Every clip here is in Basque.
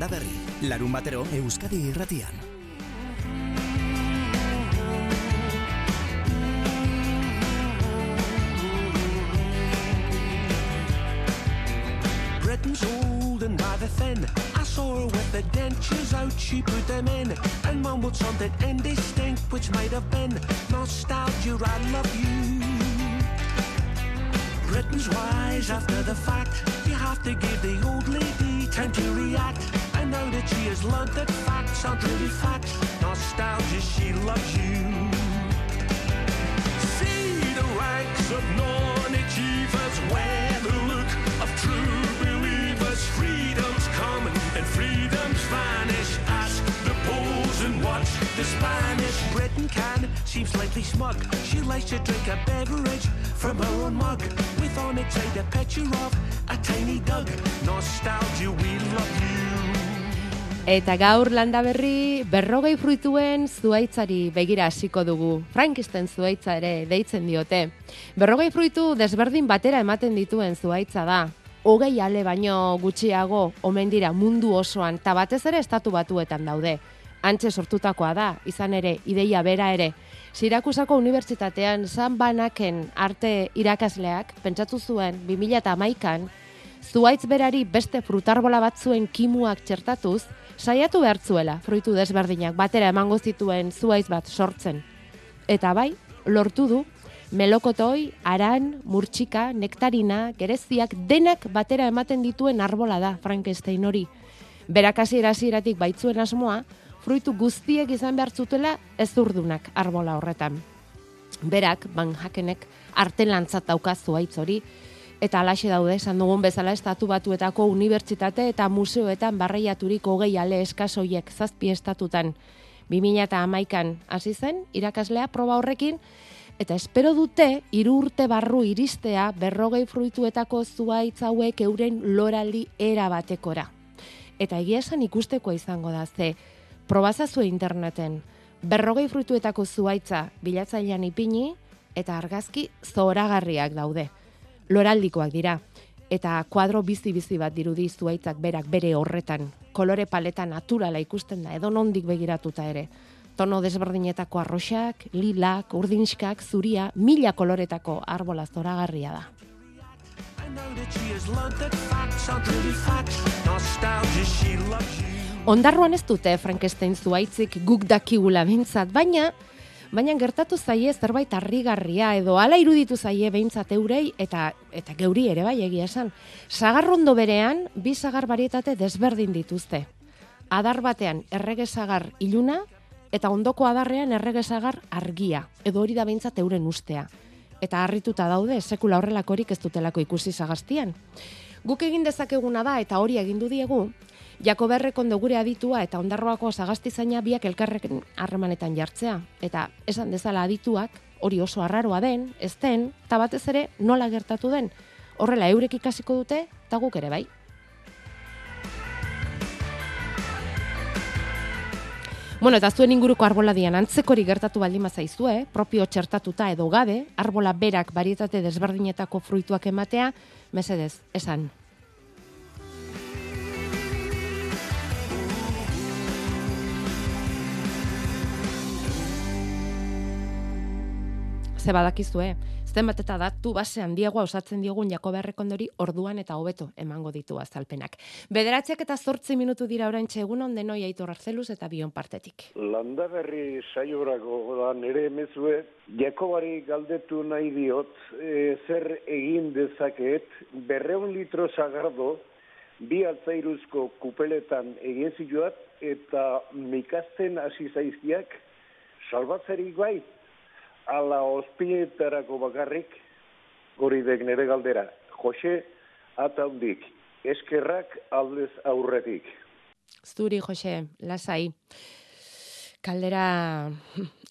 Landaberri, larun batero Euskadi irratian. Britain's old and rather thin. I saw her with the dentures out, she put them in and mumbled something indistinct, which might have been nostalgia. I love you. Britain's wise after the fact. You have to give the old lady time to react. She has learned that facts aren't really facts, nostalgia, she loves you. See the ranks of non-achievers wear the look of true believers. Freedom's coming and freedom's vanish. Ask the Poles and watch the Spanish. Britain can seem slightly smug. She likes to drink a beverage from her own mug. With on side a picture of a tiny dog. Nostalgia, we love you. Eta gaur landa berri berrogei fruituen zuaitzari begira hasiko dugu. Frankisten zuaitza ere deitzen diote. Berrogei fruitu desberdin batera ematen dituen zuaitza da. Hogei ale baino gutxiago omen dira mundu osoan, eta batez ere estatu batuetan daude. Antxe sortutakoa da, izan ere, ideia bera ere. Sirakusako unibertsitatean San Banaken arte irakasleak pentsatu zuen 2011an zuaitz berari beste frutarbola batzuen kimuak txertatuz, saiatu behartzuela fruitu desberdinak batera emango zituen zuaitz bat sortzen. Eta bai, lortu du, melokotoi, aran, murtsika, nektarina, gereziak, denak batera ematen dituen arbola da Frankenstein hori. Berakasi erasiratik baitzuen asmoa, fruitu guztiek izan behar zutela ez urdunak arbola horretan. Berak, ban jakenek, arte lantzat dauka zuaitz hori, eta alaxe daude, esan dugun bezala estatu batuetako unibertsitate eta museoetan barreiaturik hogei ale eskasoiek zazpi estatutan. 2000 eta amaikan hasi zen, irakaslea proba horrekin, eta espero dute hiru urte barru iristea berrogei fruituetako zuaitz hauek euren loraldi era batekora. Eta egia esan ikusteko izango da, ze probazazue interneten, berrogei fruituetako zuaitza bilatzailean ipini, eta argazki zoragarriak daude. Loraldikoak dira, eta kuadro bizi-bizi bat dirudi zuaitzak berak bere horretan. Kolore paleta naturala ikusten da, edo nondik begiratuta ere. Tono desberdinetako arroxak, lilak, urdinskak, zuria, mila koloretako arbola zoragarria da. Ondarroan ez dute Frankenstein zuaitzik guk dakigula bintzat, baina baina gertatu zaie zerbait harrigarria edo hala iruditu zaie behintzat eurei eta eta geuri ere bai egia esan. Sagarrondo berean bi sagar barietate desberdin dituzte. Adar batean errege sagar iluna eta ondoko adarrean errege sagar argia edo hori da behintzat euren ustea. Eta harrituta daude sekula horrelakorik ez dutelako ikusi sagaztian. Guk egin dezakeguna da eta hori egindu diegu, Jakoberrek ondo gure aditua eta ondarroako sagaztizaina biak elkarrekin harremanetan jartzea. Eta esan dezala adituak, hori oso arraroa den, ez den, eta batez ere nola gertatu den. Horrela eurek ikasiko dute, eta guk ere bai. Bueno, eta zuen inguruko arbola dian antzekori gertatu baldin zaizue, propio txertatuta edo gabe, arbola berak barietate desberdinetako fruituak ematea, mesedez, esan. Ze badakizue, zenbat eta datu base handiagoa osatzen diogun Jakoberrek ondori orduan eta hobeto emango ditu azalpenak. Bederatziak eta zortzi minutu dira orain egun on denoi aitor arzeluz eta bion partetik. Landaberri saiorako da nere emezue, Jakobari galdetu nahi diot, e, zer egin dezaket, berreun litro zagardo, bi altzairuzko kupeletan egin zituat, eta mikazten hasi zaizkiak, salbatzerik bai, ala ospietarako bakarrik, hori dek nere galdera, Jose Ataundik, eskerrak aldez aurretik. Zuri, Jose, lasai. Kaldera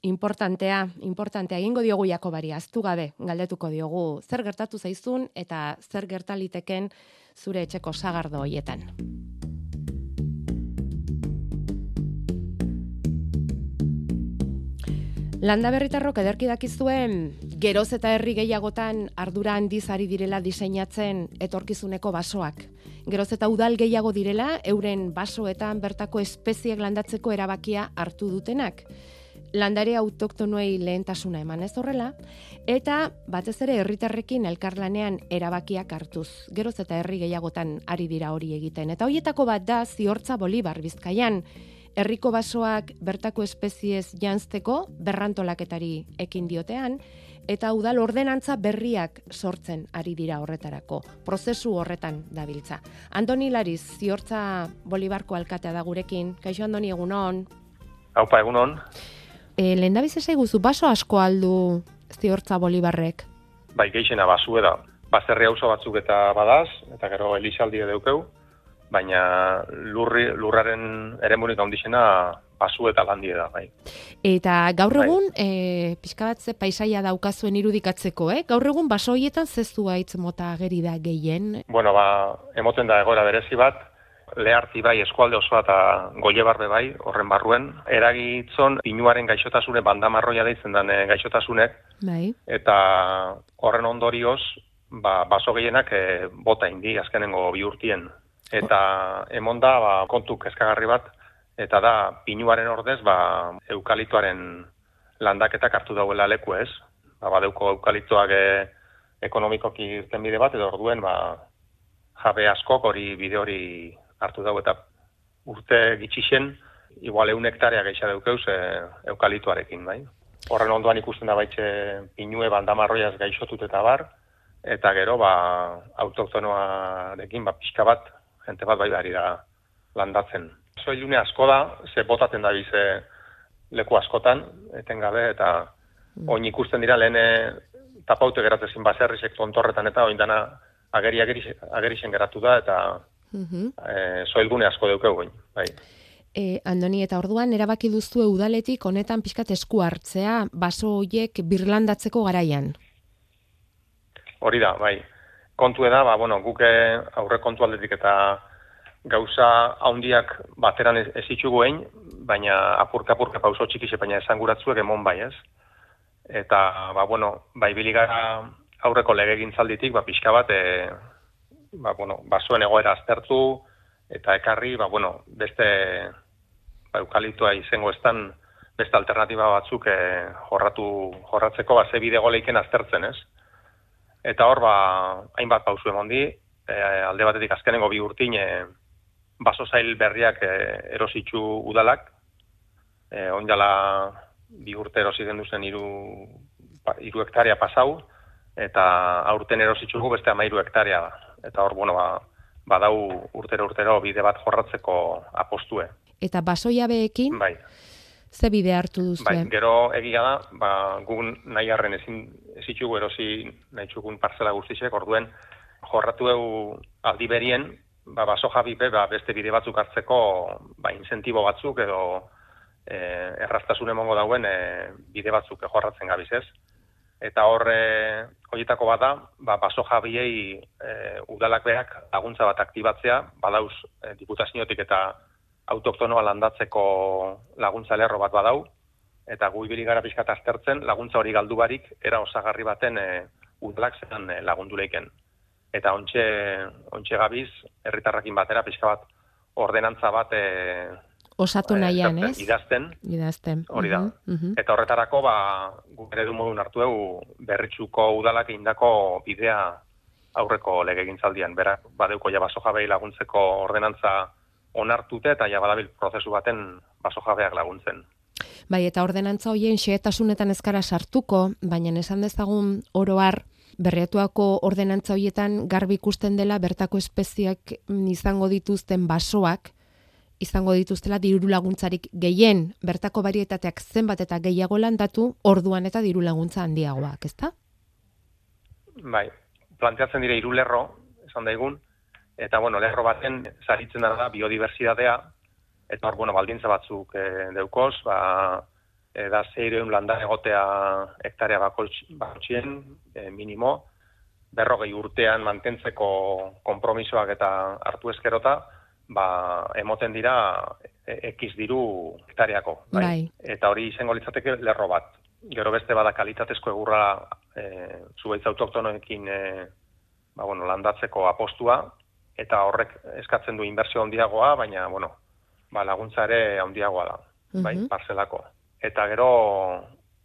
importantea, importantea egingo diogu Jakobari, aztu gabe galdetuko diogu zer gertatu zaizun eta zer gertaliteken zure etxeko sagardo hoietan. Landa berritarrok ederki dakizuen geroz eta herri gehiagotan ardura handiz ari direla diseinatzen etorkizuneko basoak. Geroz eta udal gehiago direla euren basoetan bertako espeziek landatzeko erabakia hartu dutenak. Landare autoktonoei lehentasuna eman ez horrela, eta batez ere herritarrekin elkarlanean erabakiak hartuz. Geroz eta herri gehiagotan ari dira hori egiten. Eta hoietako bat da ziortza Bolibar Bizkaian, herriko basoak bertako espeziez janzteko berrantolaketari ekin diotean, eta udal ordenantza berriak sortzen ari dira horretarako. Prozesu horretan dabiltza. Antoni Lariz, ziortza Bolibarko alkatea da gurekin. Kaixo Andoni egunon. Haupa, egunon. E, lehen da guzu, baso asko aldu ziortza Bolibarrek? Bai, geixena basue da. Baserri auzo batzuk eta badaz, eta gero elizaldi deukeu, baina lurri, lurraren eremunik handixena basu eta landie da, bai. Eta gaur Bai. egun, e, pixka bat ze paisaia daukazuen irudikatzeko, eh? Gaur egun baso hoietan zezua hitz mota ageri da gehien. Bueno, ba, emoten da egoera berezi bat, leharti bai, eskualde osoa eta goie barbe bai, horren barruen, eragitzon pinuaren gaixotasune bandamarroia deitzen den eh, gaixotasunek, Bai. eta horren ondorioz, ba, baso gehienak e, bota indi azkenengo bi urtien. Eta emon da, ba, kontu kezkagarri bat, eta da, pinuaren ordez, ba, eukalituaren landaketak hartu dauela leku ez. Ba, badeuko eukalituak e, ekonomikoki irten bide bat, edo orduen, ba, jabe askok hori bide hori hartu dau, eta urte gitxixen, igual eun hektarea geisha deukeuz e, eukalituarekin, bai. Horren ondoan ikusten da baitxe pinue bandamarroiaz gaixotut eta bar, eta gero, ba, autoktonoarekin, ba, pixka bat, jente bat bai ari da landatzen. Soilune asko da, ze botaten da bize leku askotan, etengabe, eta oin ikusten dira lehen eh, tapaute geratzezin baserrisek tontorretan eta oin dana ageri, ageri, agerixen geratu da, eta Mhm. e, soilgune asko deukeu goin, bai. E, Andoni, eta orduan erabaki duzue udaletik honetan pixkat esku hartzea baso hoiek birlandatzeko garaian. Hori da, bai. Kontu da, ba, bueno, guk eh, aurre kontu aldetik eta gauza haundiak bateran ez, ez itxugu egin, baina apurka-apurka pauso txikixe, baina esanguratzuek emon bai, ez? Eta, ba, bueno, bai biligara aurreko legegintzalditik, ba, pixka bat, e, ba, bueno, basoen egoera aztertu, eta ekarri, ba, bueno, beste, ba, eukaliptoa izango estan, beste alternatiba batzuk e, jorratu, jorratzeko, ba, ze bide goleiken aztertzen, ez? Eta hor, ba, hainbat pausu emondi, e, alde batetik azkenengo bi urtin, e, baso zail berriak e, erositzu udalak, e, oindala bi urte erosi genduzen iru, pa, iru hektarea pasau, eta aurten erositzugu beste amairu hektarea da. Eta hor, bueno, ba, badau urtero urtero bide bat jorratzeko apostue. Eta baso jabeekin, Bai, ze bide hartu duzue? bai, gero egia da, ba, gugun nahi harren ezin ezitzugu erosi nahi txugun parcela guztisek, orduen jorratu eu aldi berien, ba, baso jabipe, ba, beste bide batzuk hartzeko, ba, incentibo batzuk edo e, erraztasun emongo dauen e, bide batzuk jorratzen gabiz ez. Eta horre horietako bada, ba, baso jabiei e, udalak berak laguntza bat aktibatzea, badauz e, diputaziotik eta autoktonoa landatzeko laguntza lerro bat badau, eta gu ibili gara pixkat aztertzen laguntza hori galdu barik era osagarri baten e, udalak zelan e, lagundu leiken. Eta ontxe, ontxe gabiz, herritarrakin batera pixka bat ordenantza bat e, Osatu e, nahian, ez? idazten, Idazten. hori da. Mhm, mhm. Eta horretarako, ba, guk eredu modun hartu dugu berritxuko udalak egindako bidea aurreko legegintzaldian. Berak, badeuko ja baso jabei laguntzeko ordenantza onartute eta ja badabil prozesu baten baso jabeak laguntzen. Bai, eta ordenantza hoien xehetasunetan ezkara sartuko, baina esan dezagun oroar, berriatuako ordenantza hoietan garbi ikusten dela bertako espeziak izango dituzten basoak, izango dituztela diru laguntzarik gehien, bertako barietateak zenbat eta gehiago landatu, orduan eta diru laguntza handiagoak, ezta? Bai, planteatzen dire hiru lerro, esan daigun, eta bueno, lerro baten saritzen da biodibertsitatea, eta hor, bueno, baldintza batzuk e, deukoz, ba, e, da zeireun landa egotea hektarea bakotxien, e, minimo, berrogei urtean mantentzeko konpromisoak eta hartu eskerota, ba, emoten dira e, ekiz diru hektareako. Bai. Eta hori izango litzateke lerro bat. gero beste bada kalitatezko egurra e, zuaitz autoktonoekin e, ba, bueno, landatzeko apostua, eta horrek eskatzen du inbertsio handiagoa, baina, bueno, ba, laguntza ere handiagoa da, bai, Mhm. parcelako. Eta gero,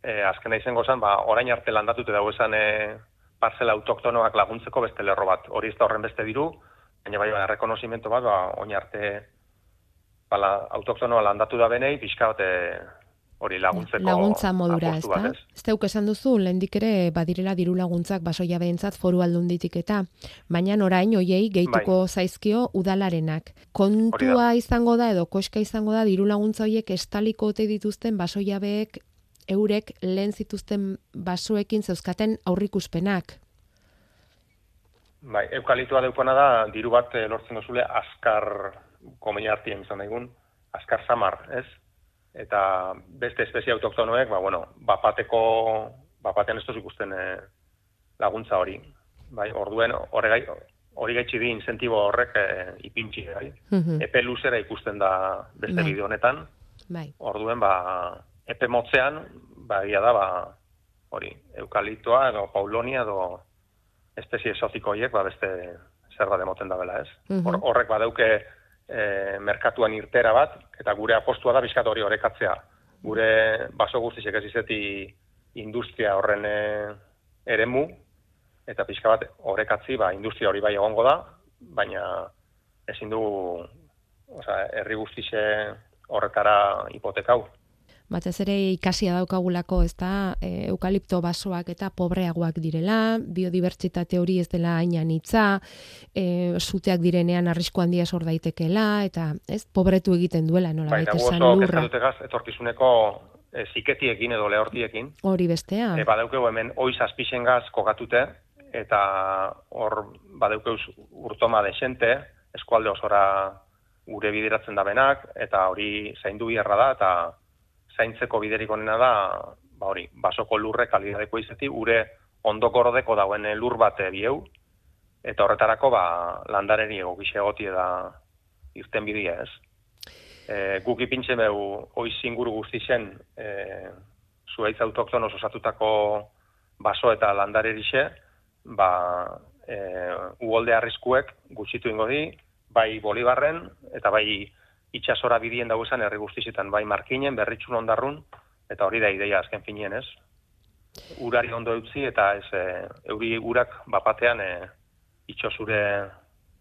e, azkena izango zen, ba, orain arte landatute dago esan e, parcela autoktonoak laguntzeko beste lerro bat. Hori ez da horren beste diru, baina bai, ba, rekonozimento bat, ba, oin arte ba, la, autoktonoa landatu da benei, pixka bat e, hori laguntzeko Laguntza modura, ez da? ez? Teuk esan duzu, lehendik ere badirela diru laguntzak basoia behentzat foru aldunditik eta, baina orain oiei gehituko zaizkio udalarenak. Kontua izango da edo koska izango da diru laguntza hoiek estaliko ote dituzten basoiabeek eurek lehen zituzten basoekin zeuzkaten aurrikuspenak. Bai, eukalitua deukona da, diru bat eh, lortzen dozule azkar, komenia artien izan daigun, azkar samar, ez? Eta beste espezie autoktonoek, ba, bueno, bapateko, bapatean ez ikusten eh, laguntza hori. Bai, orduen, hori gai, hori gaitxi di incentibo horrek eh, ipintxi, bai? Mhm. Epe luzera ikusten da beste Bai. bideo honetan, Bai. orduen, ba, epe motzean, ba, egia da, ba, hori, eukalitoa edo paulonia edo espezie esotiko horiek, ba, beste zer bat emoten da bela, ez? Mhm. Hor, horrek badauke e, merkatuan irtera bat, eta gure apostua da bizkat hori orekatzea. Gure baso guztizek ez izeti industria horren e, eremu, eta pixka bat orekatzi, ba, industria hori bai egongo da, baina ezin du, osea, herri guztize horretara hipotekau. Batez ere ikasia daukagulako, ez da, e, eukalipto basoak eta pobreagoak direla, biodibertsitate hori ez dela hainan hitza, e, suteak direnean arrisku handia sor daitekela, eta ez, pobretu egiten duela, nola Bai, esan lurra. etorkizuneko e, ziketiekin edo lehortiekin. Hori bestea. E, badaukegu hemen oiz azpixengaz kokatute, eta hor badaukeuz urtoma desente, eskualde osora gure bideratzen da benak, eta hori zaindu biharra da, eta zaintzeko biderik onena da, ba hori, basoko lurre kalidadeko izeti, gure ondoko ordeko dauen lur bat bieu, eta horretarako ba, landareri egokixe egotie da irten bidea ez. E, guk ipintxe beu oiz inguru guztixen e, zuaitz autoktonos osatutako baso eta landarerixe, ba, e, uholde arriskuek gutxitu ingo di, bai Bolibarren eta bai itxasora bidien dago esan herri guztizetan, bai Markinen, Berritxun ondarrun, eta hori da ideia azken finien, ez? Urari ondo eutzi eta ez e, euri urak bapatean e, itxosure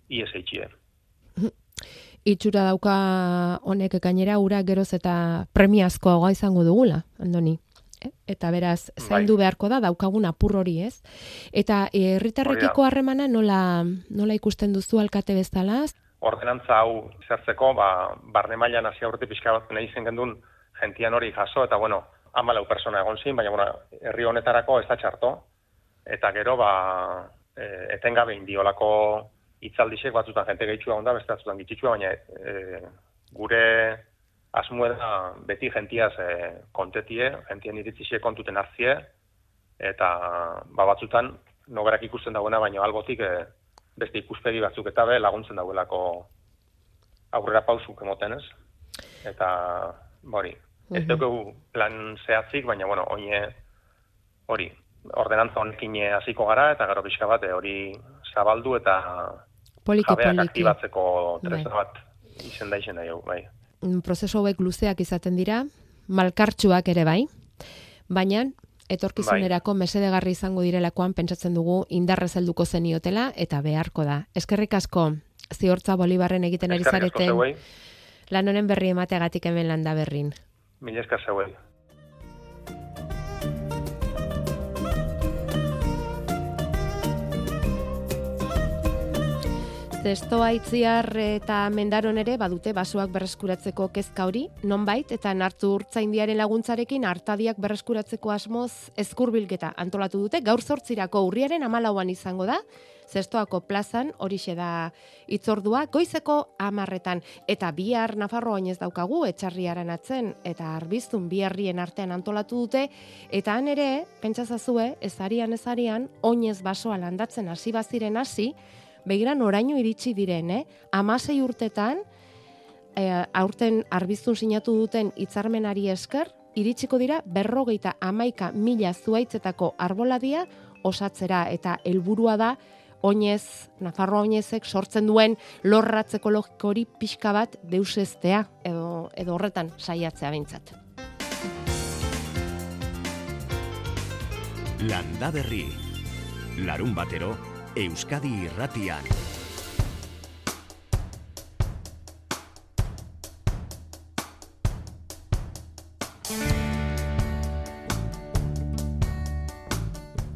ies eitxie. Itxura dauka honek gainera ura geroz eta premiazkoagoa izango dugula, Andoni. Eh? Eta beraz, zaindu beharko da daukagun apur hori, ez? Eta eh, herritarrekiko harremana nola, nola ikusten duzu alkate bezala? Ordenantza hau zertzeko, ba, barne mailan hasi aurte pixka bat nahi zen gendun gentian hori jaso, eta bueno, amalau persona egon zin, baina bueno, herri honetarako ez da txarto. Eta gero, ba, e, etengabe indiolako hitzaldixek batzutan jente gehitxua onda, beste batzutan gitxitxua, baina e, gure asmue da beti gentiaz e, kontetie, gentien iritzixe kontuten hartzie, eta ba, batzutan noberak ikusten dagoena, baina albotik e, beste ikuspegi batzuk eta be laguntzen dauelako aurrera pausuk emoten ez. Eta, hori, ez Mhm. dugu plan zehatzik, baina, bueno, oine, hori, ordenantza honekin hasiko gara, eta gero pixka bat, eh, hori zabaldu eta Poliki jabeak poliki. aktibatzeko Bai. tresna bat izen da izen da jau, bai. Mm, Prozesu hauek luzeak izaten dira, malkartsuak ere bai, baina etorkizunerako mesedegarri izango direlakoan pentsatzen dugu indarrez helduko zeniotela eta beharko da. Eskerrik asko, ziortza Bolibarren egiten ari zareten lan honen berri emateagatik hemen landa berrin. mila esker zeuei. Zestoa itziar eta mendaron ere badute basoak berreskuratzeko kezka hori, nonbait eta nartu urtzaindiaren laguntzarekin hartadiak berreskuratzeko asmoz ezkurbilketa antolatu dute, gaur zortzirako urriaren amalauan izango da, Zestoako plazan horixe da itzordua, goizeko amarretan, eta bihar Nafarro oinez daukagu, etxarriaren atzen, eta arbiztun biharrien artean antolatu dute, eta han ere, pentsazazue, ezarian ezarian, oinez basoa landatzen hasi baziren hasi, begiran oraino iritsi diren, eh? Amasei urtetan, e, aurten arbiztun sinatu duten hitzarmenari esker, iritsiko dira berrogeita amaika mila zuaitzetako arboladia osatzera eta helburua da oinez, Nafarroa oinezek sortzen duen lorratz ekologiko pixka bat deuseztea edo, edo horretan saiatzea bintzat. Landa Berri. Larun batero, Euskadi irratian.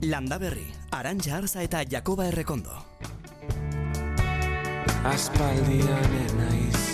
Landa Berri, Arantxa Arza eta Jakoba Errekondo. Aspaldian enaiz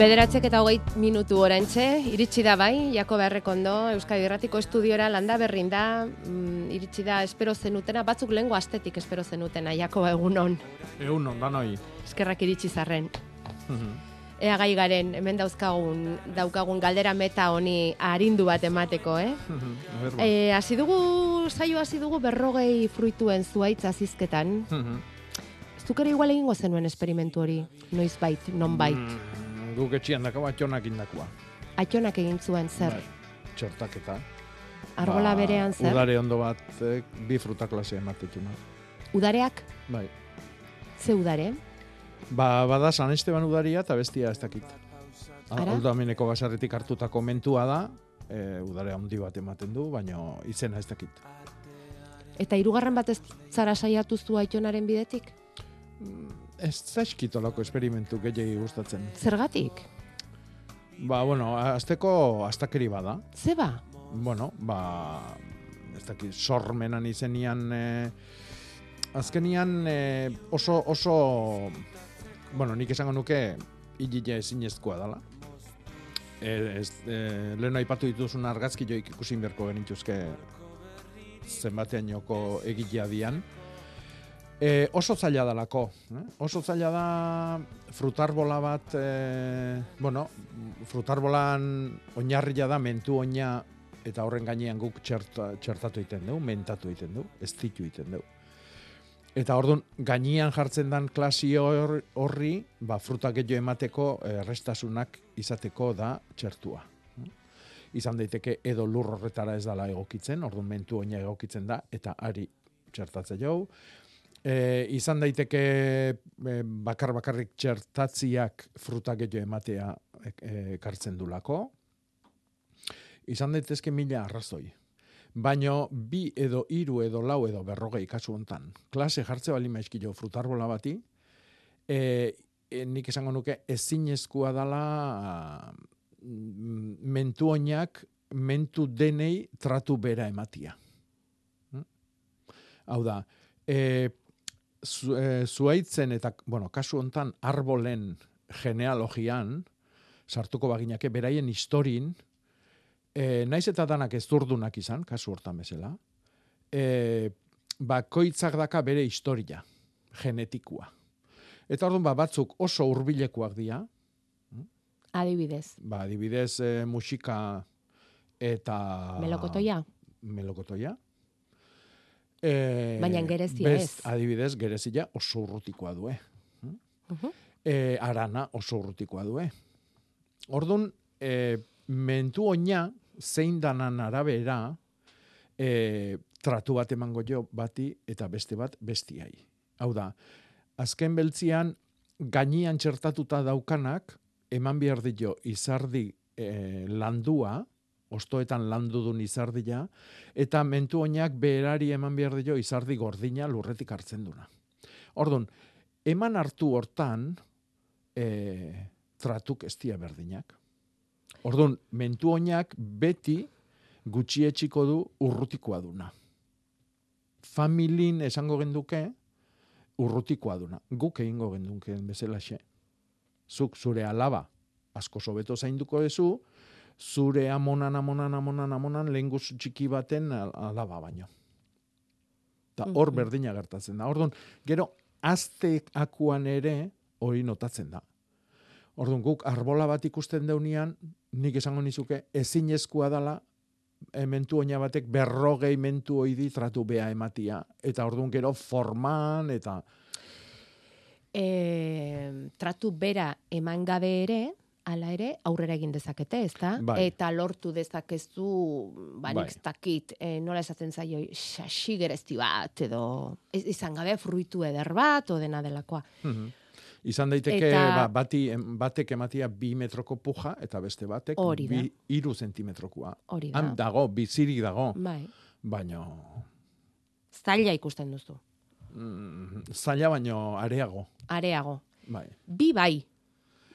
Bederatzek eta hogei minutu orantxe, iritsi da bai, Jako Berrekondo, Euskadi Erratiko Estudiora landa berrin da, mm, iritsi da espero zenutena, batzuk lehengo astetik espero zenutena, Jako egunon, Egun on, danoi. eskerrak iritsi zarren. Ea gai garen, hemen dauzkagun, daukagun galdera meta honi arindu bat emateko, eh? Ba. E, hasi dugu, saio hasi dugu berrogei fruituen zuaitza zizketan. Mhm. Zuk ere igual egingo zenuen esperimentu hori, noiz bait, non bait. Mm, Guk etxian dako atxonak indakoa. Atxonak egin zuen zer, Bai, Txertaketa. argola Ba, berean zer, Udare ondo bat eh, bi fruta klase ematetuna. udareak, Bai. ze udare? Ba, bada San Esteban udaria eta bestia ez dakit. Ara? Hau da meneko basarretik hartutako mentua da, e, udare handi bat ematen du, baina izena ez dakit. Eta hirugarren bat ez zara saiatu zu aitonaren bidetik? Ez zaizkitolako esperimentu gehiagi gustatzen. Zergatik? Ba, bueno, azteko astakeri bada. Ze ba? bueno, ba, ez dakit, sormenan izenian, e, azkenian e, oso, oso, bueno, nik esango nuke, hilile ezinezkoa dela. E, ez, e, lehen aipatu dituzun argazki joik ikusi berko genituzke zenbatean joko egilea dian. E, oso zaila dalako. Eh? Oso zaila da frutarbola bat, e, bueno, frutarbolan oinarria da mentu oina eta horren gainean guk txerta, txertatu egiten dugu, mentatu egiten dugu, ez ditu egiten dugu. Eta orduan, gainean jartzen dan klasi hor- horri, ba, fruta gehiago emateko errestasunak izateko da txertua. Izan daiteke edo lur horretara ez dala egokitzen, orduan mentu oina egokitzen da, eta ari txertatze jau. E, izan daiteke e, bakar bakarrik txertatziak fruta gehiago ematea e, ekartzen dulako. Izan daitezke mila arrazoi. Baino bi edo hiru edo lau edo berrogei kasu hontan. Klase jartze bali maizkilo frutarbola bati, e, e, nik esango nuke ezinezkoa dala mm, mentu oinak mentu denei tratu bera ematia. Hm? Hau da, e, zu, e, zuaitzen eta, bueno, kasu hontan arbolen genealogian, sartuko baginake, beraien historin, e, naiz eta danak ez durdunak izan, kasu hortan bezala, e, bakoitzak daka bere historia, genetikua. Eta orduan ba, batzuk oso hurbilekoak dira, Adibidez, ba, adibidez e, musika eta... melokotoia. melokotoia. E, Baina gerezia ez. Adibidez, gerezia oso urrutikoa du, eh? Mhm. e, arana oso urrutikoa du, eh? Orduan, e, mentu oina zein danan arabera e, tratu bat emango jo bati eta beste bat bestiai. Hau da, azken beltzian gainian txertatuta daukanak eman behar dio izardi e, landua, ostoetan landudun izardia, eta mentu oinak berari eman behar dio izardi gordina lurretik hartzen duna. Orduan, eman hartu hortan e, tratuk estia berdinak. Orduan, mentu oinak beti gutxietxiko du urrutikoa duna. Familin esango genduke urrutikoa duna. Guk egingo genduken bezalaxe. Zuk zure alaba asko sobeto zainduko dezu, zure amonan, amonan, amonan, amonan, lehen txiki baten al- alaba baino. Eta hor berdina gertatzen da. Orduan, gero, azteakuan ere hori notatzen da. Orduan guk arbola bat ikusten deunean, nik esango nizuke ezinezkoa dala mentu oina batek berrogei mentu oidi tratu bea ematia. Eta orduan gero forman eta... E, tratu bera eman gabe ere, hala ere, aurrera egin dezakete, ezta? Bai. Eta lortu dezakezu, ba, Bai. dakit, e, nola esaten zaio, xaxi gerezti bat, edo ez, izan gabe fruitu eder bat, o dena delakoa. Mhm. Izan daiteke Eta- ba, bati, batek ematia bi metroko puja eta beste batek Hori da. bi iru zentimetrokoa. Hori da. Han dago, bizirik dago, Bai. baina Zaila ikusten duzu. mm, zaila baino areago. Areago. Bai. Bi bai.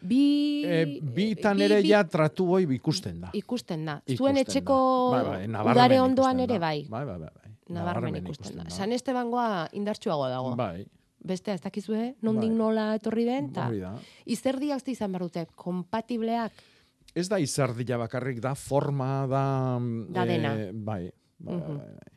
Bi... E, bitan bi- ere bi- ja tratu hoi ikusten da. Ikusten da. Ikusten Zuen da. etxeko Bai, bai, nabarmen udare ondoan ikusten ere da. bai. Bai, bai, bai. bai. Nabarmen Nabarmen ikusten da. San Estebangoa indartsuago dago. Bai, Bestea ez dakizue, nondik Bai. nola etorri den, da. izerdiak ze izan behar dute, kompatibleak, Ez da izardila bakarrik da, forma da... mm, Da dena. bai, bai, Mhm. bai, bai.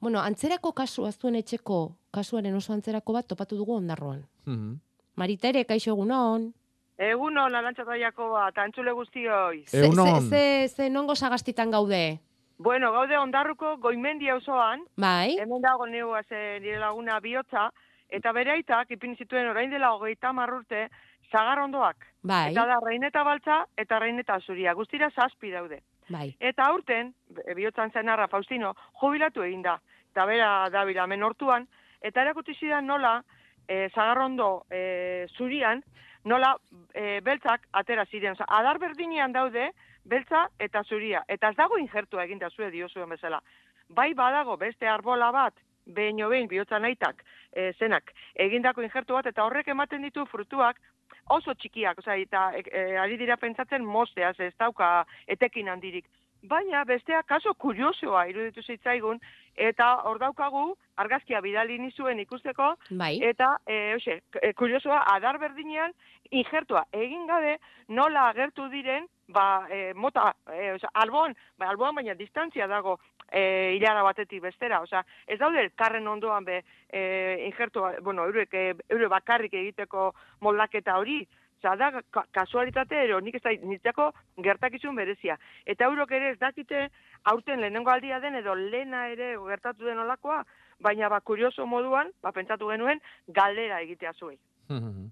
Bueno, antzerako kasu, aztuen etxeko kasuaren oso antzerako bat topatu dugu ondarroan. Mhm. Maritere, kaixo egunon. Egunon, alantzataiako bat, antzule guztioi. Ze, ze, Egunon. ze, ze nongo sagastitan gaude? Bueno, gaude ondarruko goimendi auzoan, Bai? hemen dago neu ze nire laguna bihotza, eta bere aitak ipin zituen orain dela hogeita marrurte, zagarrondoak. Bai? Eta da, reineta baltza eta reineta zuria, guztira zazpi daude. Bai. Eta aurten, be- bihotzan zenarra Faustino, jubilatu egin da. Eta bera dabila hemen hortuan, eta erakutsi zidan nola, e, zagarrondo e, zurian, nola e, beltzak atera ziren. Osa, adar berdinean daude, beltza eta zuria. Eta ez dago injertua egin da zue diozuen bezala. Bai badago beste arbola bat, behin behin bihotza naitak, e, zenak, egindako injertu bat, eta horrek ematen ditu frutuak oso txikiak, osea, eta e, e, ari dira pentsatzen mosteaz, ez dauka etekin handirik. Baina bestea kaso kuriosoa iruditu zitzaigun, eta hor daukagu argazkia bidali nizuen ikusteko, Bai? eta, e, oxe, e, kuriosoa, adar berdinean, injertua egin gabe, nola agertu diren, ba, e, mota, e, osea, alboan, ba, alboan baina distantzia dago, e, hilara batetik bestera, osea, ez daude elkarren ondoan be, e, injertua, bueno, eurek, e, eure bakarrik egiteko moldaketa hori, Osea, da ka kasualitate ero, nik ez da, nitzako gertakizun berezia. Eta eurok ere ez dakite, aurten lehenengo aldia den edo lena ere gertatu den olakoa, baina ba, kurioso moduan, ba, pentsatu genuen, galdera egitea zuei. Mhm.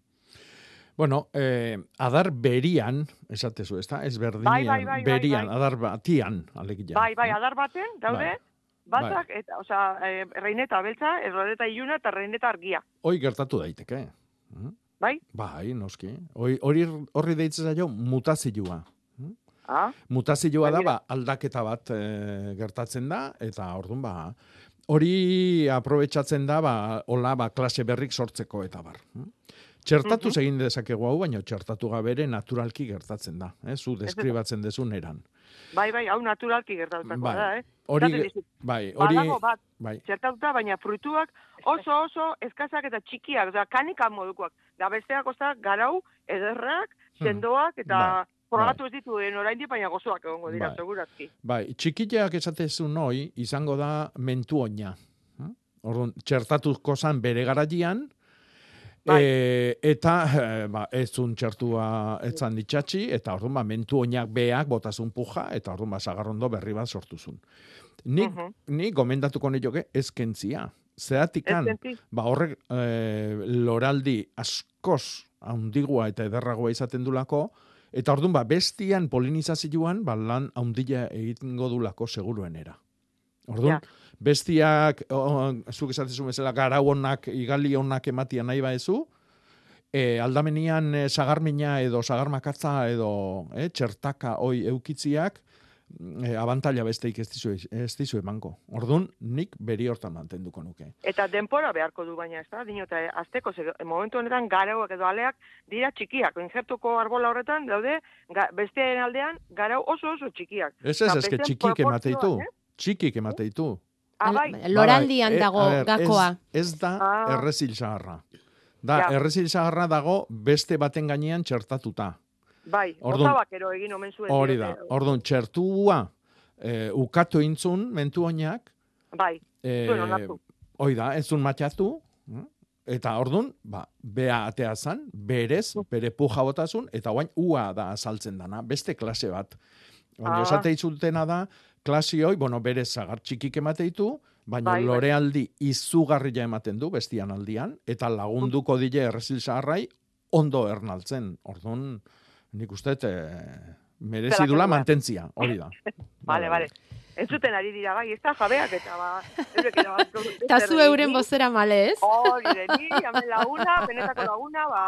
Bueno, eh, adar berian, esatezu, ez da? Ez berdinean, Bai, bai, bai, bai, berian, bai. adar batian, alegia. Bai, bai, adar baten, daude, Bai. batzak, eta, osea, e, reineta beltza, erroreta iluna eta reineta argia. Hoi gertatu daiteke. Mhm. Bai? Bai, noski. Hori horri deitzen zaio mutazioa. Ah, Mutazioa da, ba, aldaketa bat e, gertatzen da, eta orduan, ba, hori aprobetsatzen da, ba, hola, ba, klase berrik sortzeko eta bar. hm? Txertatu Mhm. egin dezakegu hau, baina txertatu gabere naturalki gertatzen da. Eh? Zu deskribatzen dezun eran. bai, bai, hau naturalki gertatutakoa Bai. da, eh? Hori, bai, hori, Badago bat, bai, txertatuta, baina fruituak oso oso eskazak eta txikiak, osea, kanikan modukoak. Da besteak osta garau, ederrak, Hmm. sendoak, eta Bai, probatu ez dituen oraindik baina gozoak egongo dira, Bai. segurazki. bai, txikileak esatezu noi, izango da mentu oina. hm? Orduan, txertatuko zan bere garaian, Bai. E, eta e, ba, ez zun txertua etzan ditxatxi, eta orduan ba, mentu oinak beak botazun puja, eta orduan ba, sagarrondo berri bat sortuzun. Nik, Mhm. ni gomendatuko nioke ezkentzia. Zeratikan, Ez ba, horrek e, loraldi askoz haundigua eta ederragoa izaten dulako, eta orduan ba, bestian polinizazioan ba, lan haundia egingo dulako seguruenera. Orduan, Ja. bestiak, o, zuk esatezu bezala, garau honak, igali honak ematia nahi baezu, e, aldamenian e, sagarmina edo sagarmakatza edo e, txertaka hoi eukitziak, e, abantaila besteik ez dizu, ez dizu emango. Orduan, nik beri hortan mantenduko nuke. Eta denpora beharko du baina, ez da? Dino, eta azteko, ze, momentu honetan garauak edo aleak dira txikiak. Injertuko arbola horretan daude, ga, besteen aldean garau oso oso txikiak. Ez ez, Eta ez que besteen txikik emate ditu. proportzioan, eh? Txikik emate ditu. Ah, bai, Loraldian Bai, dago a ber, gakoa. Ez, ez da Ah. errezil zaharra. Da, Ja. errezil zaharra dago beste baten gainean txertatuta. Bai, Orduan- osabak ero egin omen zuen. Hori da. Orduan, txertua e, ukatu intzun mentu oinak, Bai, e, zuen hoi da, ez zun matxatu, hm? Eta ordun, ba, bea atea zan, berez, bere puja botasun, eta guain ua da azaltzen dana, beste klase bat. Baina Ah. esate izultena da, klase hoi, bueno, berez zagar txikik emate ditu, baina Bai, bai. lorealdi izugarria ematen du bestian aldian, eta lagunduko dile errezil zaharrai ondo ernaltzen. Orduan, nik uste, e, merezi dula mantentzia, hori da. Bale, bale. Ez zuten ari dira bai, ez da jabeak eta ba... eurek erabakiko dute Ta zer zu euren bozera male, ez? Hori de ni, hemen laguna, benetako laguna, ba,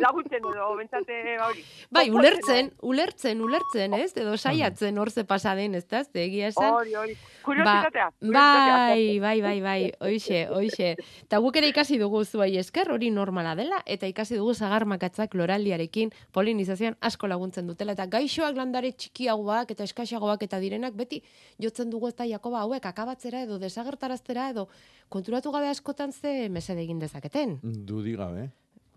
laguntzen edo, bentsate, ba, hori. Bai, ulertzen, ulertzen, ulertzen, ez? Edo saiatzen hor ze pasa den, ez da? Ze egia esan. Hori, hori. Kuriositatea. Bai, bai, bai, bai, oixe, oixe. Ta guk ere ikasi dugu zuai esker, hori normala dela, eta ikasi dugu zagar makatzak loraldiarekin polinizazioan asko laguntzen dutela, eta gaixoak landare txikiagoak eta eskaxagoak eta direnak beti jotzen dugu ez da Jakoba hauek akabatzera edo desagertaraztera edo konturatu gabe askotan ze mesede egin dezaketen. Dudi gabe.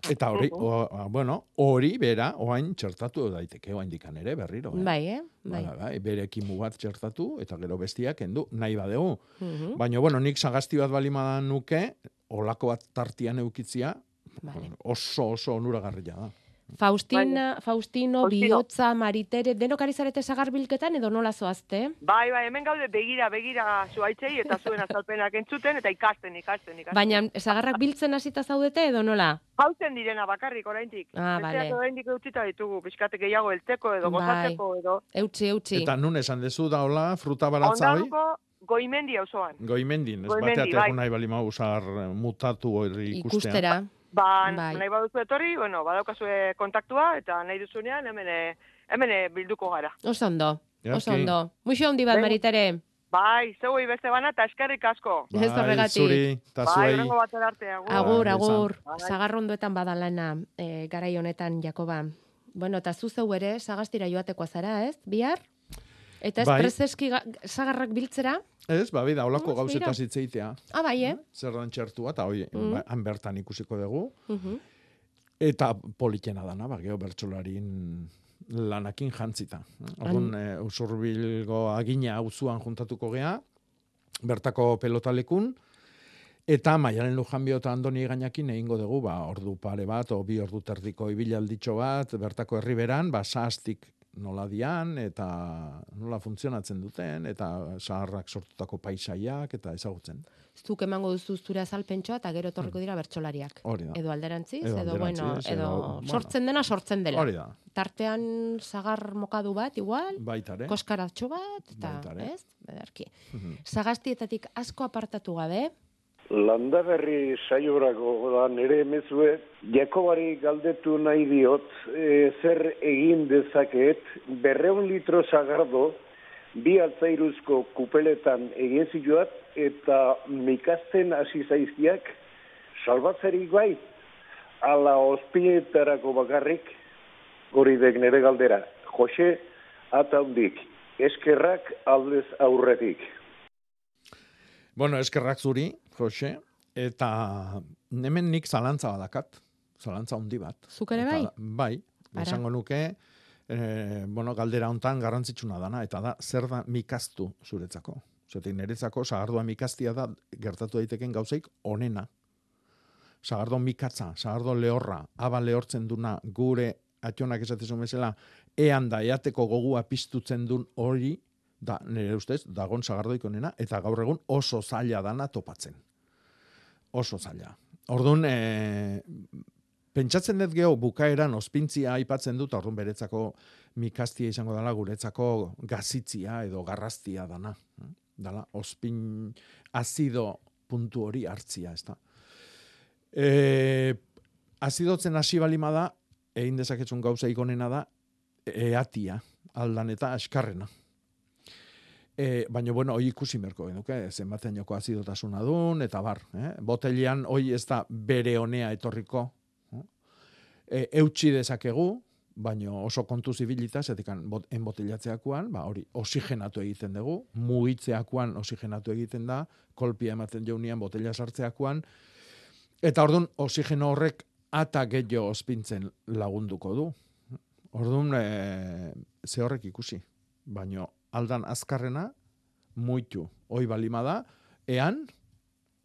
Eta hori, o, bueno, hori bera, oain txertatu daiteke, oain dikan ere, berriro. Eh? Bai, eh? Bai. Bai, bai, bere kimu bat txertatu, eta gero bestiak kendu, nahi badegu. Mhm. Baina, bueno, nik sagasti bat balima nuke, olako bat tartian eukitzia, Vale. oso, oso onuragarria da. Faustina, Faustino, Faustino. Bihotza, Maritere, denok ari zarete sagar bilketan edo nola zoazte? Bai, bai, hemen gaude begira, begira zuaitzei eta zuen azalpenak entzuten eta ikasten, ikasten, ikasten. Baina sagarrak biltzen hasita zaudete edo nola? Hautzen direna bakarrik oraindik. Ah, bale. oraindik utzita ditugu, pixkate gehiago elteko edo Bai. gozatzeko edo. Eutxi, eutxi. Eta nun esan dezu daola, fruta baratza hoi, Ondaluko goimendi auzoan. goimendin, ez Goimendi, bateateko bai. nahi balima usar mutatu hori ikustea. Ikustera. Ba, Bai. nahi baduzu etorri, bueno, badaukazue kontaktua eta nahi duzunean hemen eh, hemen eh, bilduko gara. Oso ondo, oso Jaki. ondo. Muxo handi bat, Bai. Maritere. Bai, zeuei beste bana eta eskerrik asko. Ez Bai, horregatik. zuri, eta Bai, zuei. horrengo batera arte, agur. Agur, Bai, agur. Bai. Sagarrondoetan badalana, e, garai honetan, Jakoba. Bueno, eta zu zeu ere, sagastira joatekoa zara, ez? Bihar? Eta ez Bai. prezeski ga- sagarrak biltzera? Ez, babi da, olako Mm, gauzeta zitzeitea. Ah, bai, eh? Zer dan txertua, eta hoi, Mm. ba, han bertan ikusiko dugu. Mhm. Eta politena dana, ba, geho bertsolarin lanakin jantzita. Orduan, e, usurbilgo agina auzuan juntatuko gea, bertako pelotalekun, eta maialen lujanbio eta andoni gainakin egingo dugu, ba, ordu pare bat, o bi ordu terdiko ibilalditxo bat, bertako herriberan, ba, sahastik nola dian, eta nola funtzionatzen duten, eta saharrak sortutako paisaiak, eta ezagutzen. Zuk emango duzu zure azalpentsoa eta gero etorriko dira bertsolariak. Edo alderantziz, Edo edo, bueno, edo, edo, bueno. sortzen dena sortzen dela. Hori da, Tartean sagar mokadu bat, igual, baitare. koskaratxo bat, eta, Baita ere. ez? Bederki. Mhm. Sagastietatik asko apartatu gabe, Landaberri saiorako da nere emezue, Jakobari galdetu nahi diot, e, zer egin dezakeet, berreun litro zagardo, bi altzairuzko kupeletan egin zituat, eta mikasten hasi zaizkiak, salbatzerik bai, ala ospietarako bakarrik, hori dek nere galdera. Jose, ataundik, eskerrak aldez aurretik. Bueno, eskerrak zuri, Jose, eta hemen nik zalantza badakat, zalantza handi bat. Zuk ere bai? bai, esango nuke, eh, bueno, galdera hontan garrantzitsuna dana, eta da, zer da mikaztu zuretzako. Zatik, niretzako, sagardua mikaztia da, gertatu daiteken gauzeik, onena. Sagardo mikatza, sagardo lehorra, aba lehortzen duna, gure ationak esatezun bezala, ean da, eateko gogua piztutzen dun hori, da, nire ustez, dagon sagardoik onena, eta gaur egun oso zaila dana topatzen. Oso zaila. Orduan, e, pentsatzen dut geho bukaeran ospintzia aipatzen dut, orduan beretzako mikaztia izango dela guretzako gazitzia edo garraztia dana. eh? Dala, ospin azido puntu hori hartzia, ez da. E, azidotzen hasi balima da, egin dezaketzun gauza ikonena da, eatia, aldan eta askarrena. E, baina, bueno, hoi ikusi merko genuke, zenbaten joko azidotasuna dun, eta bar, eh? botelian hoi ez da bere honea etorriko, eh? e, eutxi dezakegu, baina oso kontu zibilita, zetekan bot, enbotellatzeakoan, ba, hori oxigenatu egiten dugu, mugitzeakoan oxigenatu egiten da, kolpia ematen jaunian botella sartzeakoan, eta orduan oxigeno horrek ata gehiago ospintzen lagunduko du. Orduan, e, ze horrek ikusi. Baino aldan azkarrena, muitu. Hoi balima da, ean,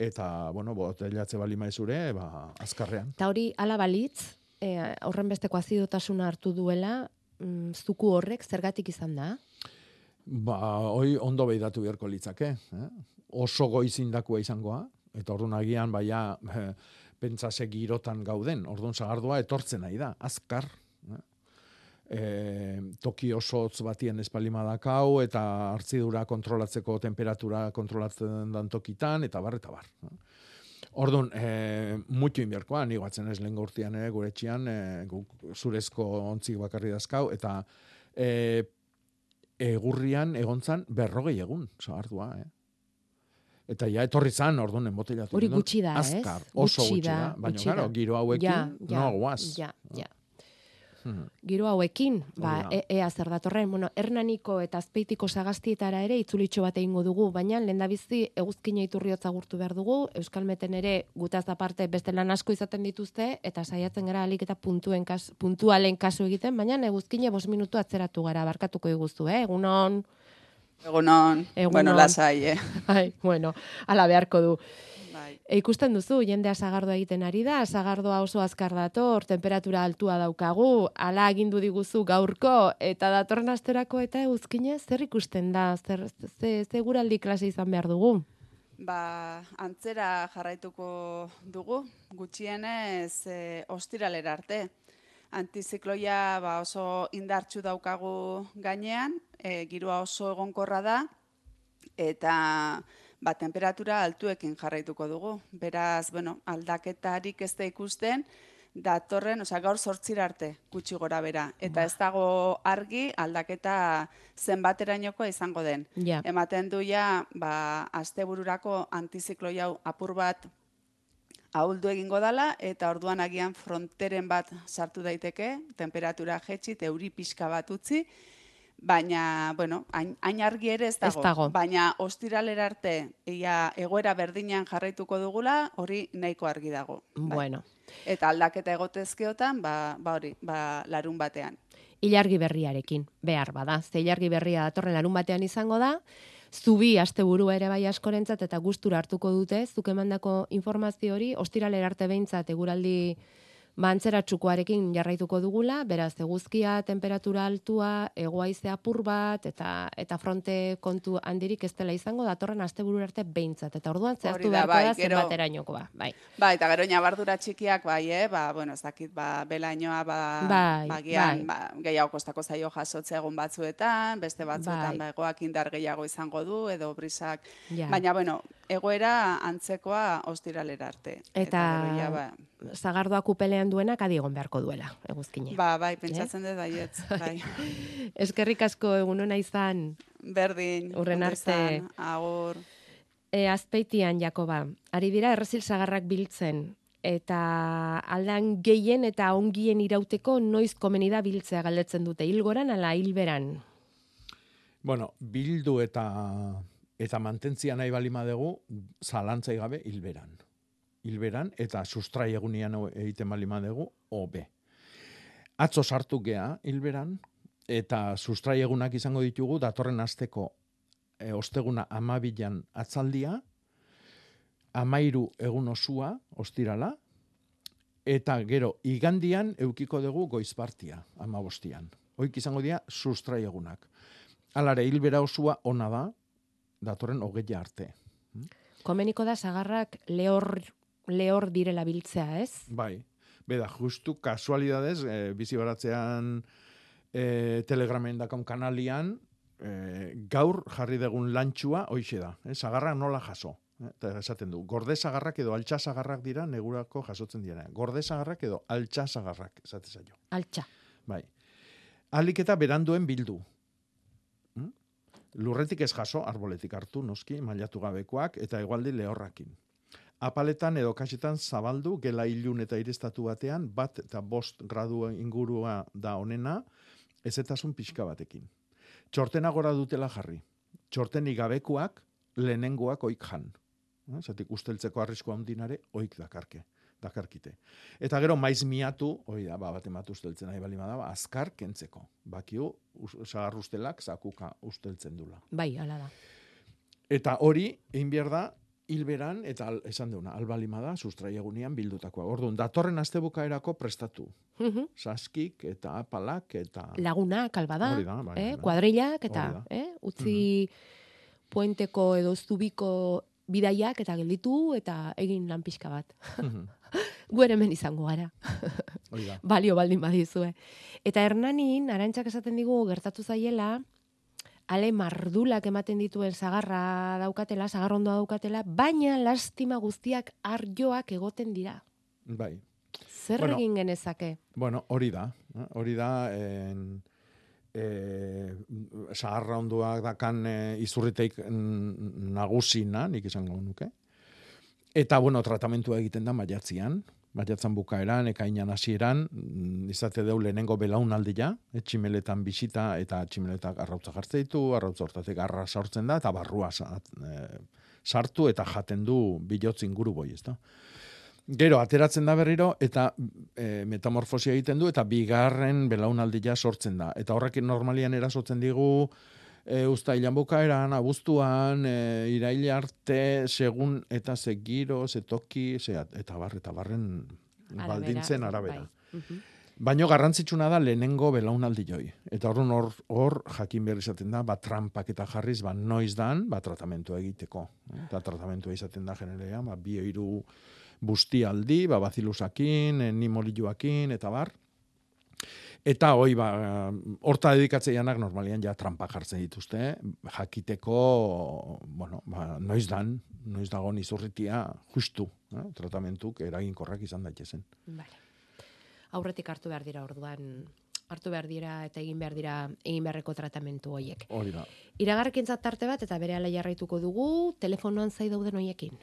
eta, bueno, botelatze bali maizure, ba, azkarrean. Ta hori ala balitz, e, horren besteko azidotasuna hartu duela, mm, zuku horrek zergatik izan da? Ba, hoi ondo behiratu beharko litzake. Eh? Oso goizindakua izangoa, eta orduan agian, baia, eh, pentsase girotan gauden, orduan sagardua etortzen nahi da, azkar. E, toki oso hotz batien espalima dakau, eta hartzidura kontrolatzeko temperatura kontrolatzen dan tokitan, eta bar, eta bar. Orduan, e, mutu inberkoa, ni batzen ez lehen urtean ere, gure etxean, e, guk zurezko ontzik bakarri dazkau, eta e, egurrian egontzan berrogei egun, sagardua, eh? Eta ja etorri zan, orduan enbotelatu. Hori gutxi da, ez? Azkar, oso Gutxi gutxi da. da, Baina, gutxi da. giro hauekin, Ja, ja, no guaz. Ja, ja. Mhm. Giro hauekin, ba, e, ea zer datorren, bueno, hernaniko eta azpeitiko sagaztietara ere itzulitxo bat egingo dugu, baina lehendabizi eguzkina iturriotza gurtu behar dugu, Euskalmeten ere gutaz aparte beste lan asko izaten dituzte, eta saiatzen gara alik eta puntuen kas, puntualen kasu egiten, baina eguzkine bos minutu atzeratu gara, barkatuko iguzu, eh? Egunon, Egunon, Egunon. bueno, lasai, eh? Ai, bueno, ala beharko du. Bai. E, ikusten duzu, jendea sagardoa egiten ari da, sagardoa oso azkar dator, temperatura altua daukagu, ala agindu diguzu gaurko, eta datorren asterako eta eguzkine, zer ikusten da, zer, ze, ze guraldi klase izan behar dugu? Ba, antzera jarraituko dugu, gutxienez e, ostiralera arte. Antizikloia ba, oso indartsu daukagu gainean, e, giroa oso egonkorra da, eta ba, temperatura altuekin jarraituko dugu. Beraz, bueno, aldaketarik ez da ikusten, datorren, osea, gaur sortzira arte, gutxi gora bera. Eta ez dago argi aldaketa zenbaterainokoa izango den. Ja. Ematen du ja, ba, astebururako antiziklo hau apur bat ahuldu egingo dala, eta orduan agian fronteren bat sartu daiteke, temperatura jetxi, euri pixka bat utzi, baina, bueno, hain, hain argi ere ez dago. Ez dago. Baina ostiralera arte, ia egoera berdinean jarraituko dugula, hori nahiko argi dago. Bai. Bueno, Eta aldaketa egotezkeotan, ba, ba hori, ba, larun batean. ilargi berriarekin, behar bada. Ze ilargi berria datorren larun batean izango da, zubi asteburu ere bai askorentzat eta gustura hartuko dute, zuk emandako informazio hori, ostiralera arte behintzat eguraldi bantzeratsukoarekin jarraituko dugula, beraz eguzkia, temperatura altua, egoaize apur bat, eta eta fronte kontu handirik ez dela izango, datorren asteburu arte behintzat. Eta orduan zehaztu da, beharko bai, da gero- zenbaterainokoa. Bai. Ba, eta gero nabardura txikiak, bai, eh? ba, bueno, ez dakit, ba, belainoa, ba, Bai, bagian, bai. ba, gehiago kostako zaio jasotzea egun batzuetan, beste batzuetan, Bai. ba, egoak indar gehiago izango du, edo brisak, Ja. baina, bueno, egoera antzekoa ostiralera arte. Eta, ja, ba, zagardoa kupelean duenak adiegon beharko duela, eguzkine. ba, bai, pentsatzen dut baietz, bai. Eskerrik asko egunona izan, Berdin, Hurren ondo arte. agur. e, azpeitian, Jakoba. Ari dira errezil sagarrak biltzen, eta aldan gehien eta ongien irauteko noiz komeni da biltzea galdetzen dute, hilgoran ala hilberan. Bueno, bildu eta eta mantentzia nahi balima dugu, zalantzai gabe hilberan. Hilberan eta sustrai egunian egiten balima dugu, hobe. Atzo sartu gea hilberan, eta sustrai egunak izango ditugu, datorren asteko e, osteguna amabilan atzaldia, amairu egun osua, ostirala, eta gero igandian eukiko dugu goizpartia, amabostian. Hoik izango dira sustrai egunak. Alare, hilbera osua ona da, datorren hogeia arte. Komeniko da sagarrak lehor, lehor direla biltzea, ez? Bai, beda, justu kasualidades, e, bizi baratzean e, telegramen dakon kanalian, e, gaur jarri dugun lantxua hoixe da, eh? sagarrak nola jaso. eh? Eta esaten du, gorde sagarrak edo altxa sagarrak dira negurako jasotzen dira. Gorde sagarrak edo altxa sagarrak, esate zaio. Altxa. Bai. Alik eta beranduen bildu. Lurretik ez jaso, arboletik hartu, noski, mailatu gabekoak, eta egualdi lehorrakin. Apaletan edo kasetan zabaldu, gela ilun eta irestatu batean, bat eta bost gradu ingurua da onena, ezetasun pixka batekin. Txortena gora dutela jarri. Txortenik gabekoak, lehenengoak oik jan. Eh, Zatik usteltzeko arrisko handinare, oik dakarke dakarkite. Eta gero maiz miatu, hori da, ba, bat ematu usteltzen nahi bali bada, ba, azkar kentzeko. Bakiu, us, sagar ustelak zakuka usteltzen dula. Bai, hala da. Eta hori, egin behar da, hilberan, eta al, esan deuna, albalima da, sustraiegunean bildutakoa. Orduan, datorren astebukaerako prestatu. Mhm. Saskik eta apalak eta... Lagunak, albada, Hori da, bai, eh? bai. kuadrillak, eta eh? utzi puenteko edo zubiko bidaiak eta gelditu eta egin lan pixka bat. Mhm. Gu ere hemen izango gara. Balio baldin badizue. Eta Hernanin, arantxak esaten digu, gertatu zaiela, ale mardulak ematen dituen sagarra daukatela, sagarrondoa daukatela, baina lastima guztiak arjoak egoten dira. Bai. Zer Bueno. egin genezake? Bueno, hori da. eh, Hori da, en, e, sagarra onduak dakan e, izurriteik mm, nagusina, nik izango nuke. Eta, bueno, tratamentua egiten da maiatzian, maiatzan bukaeran, ekainan hasieran, mm, izate deu lehenengo belaunaldia, e, tximeletan bisita eta tximeletak arrautza jartze ditu, arrautza hortatik arra sortzen da, eta barrua e, sartu eta jaten du bilotz inguru boi, ez da. Gero, ateratzen da berriro, eta e, metamorfosia egiten du, eta bigarren belaunaldia sortzen da. Eta horrekin normalian erasotzen digu, e, ustailan bukaeran, abuztuan, e, iraile arte, segun eta ze giro, ze toki, ze, eta bar, eta barren baldintzen arabera. Bai. Mhm. Baino garrantzitsuna da lehenengo belaunaldi joi. Eta horren hor, hor jakin behar izaten da, ba, trampak eta jarriz, ba, noiz dan, ba, tratamentua egiteko. Eta tratamentua izaten da generalean, ba, bi hiru bustialdi, ba, bazilusakin, eh, nimoliluakin, eta bar. Eta hoi, ba, horta dedikatzeianak normalian ja trampa jartzen dituzte, jakiteko, bueno, ba, noiz dan, noiz dago izurritia justu, eh? tratamentuk eraginkorrak izan daitezen. Vale. Aurretik hartu behar dira orduan, hartu behar dira eta egin behar dira egin beharreko tratamentu hoiek. Hori da. Iragarrekintzat tarte bat eta bere jarraituko dugu telefonoan zai dauden hoiekin.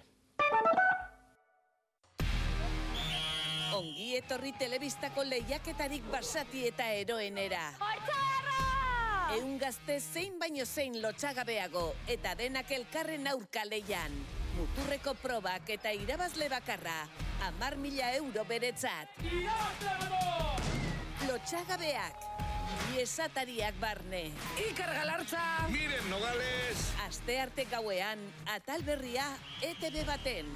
Etorri telebistako lehiaketarik basati eta eroenera. Eun gazte zein baino zein lotxagabeago eta denak elkarren aurka leian. Muturreko probak eta irabazle bakarra. Amar mila euro beretzat. Lotxagabeak. Iesatariak barne. Iker Galartza. Miren Nogales. Aste arte gauean, atal berria ETV baten.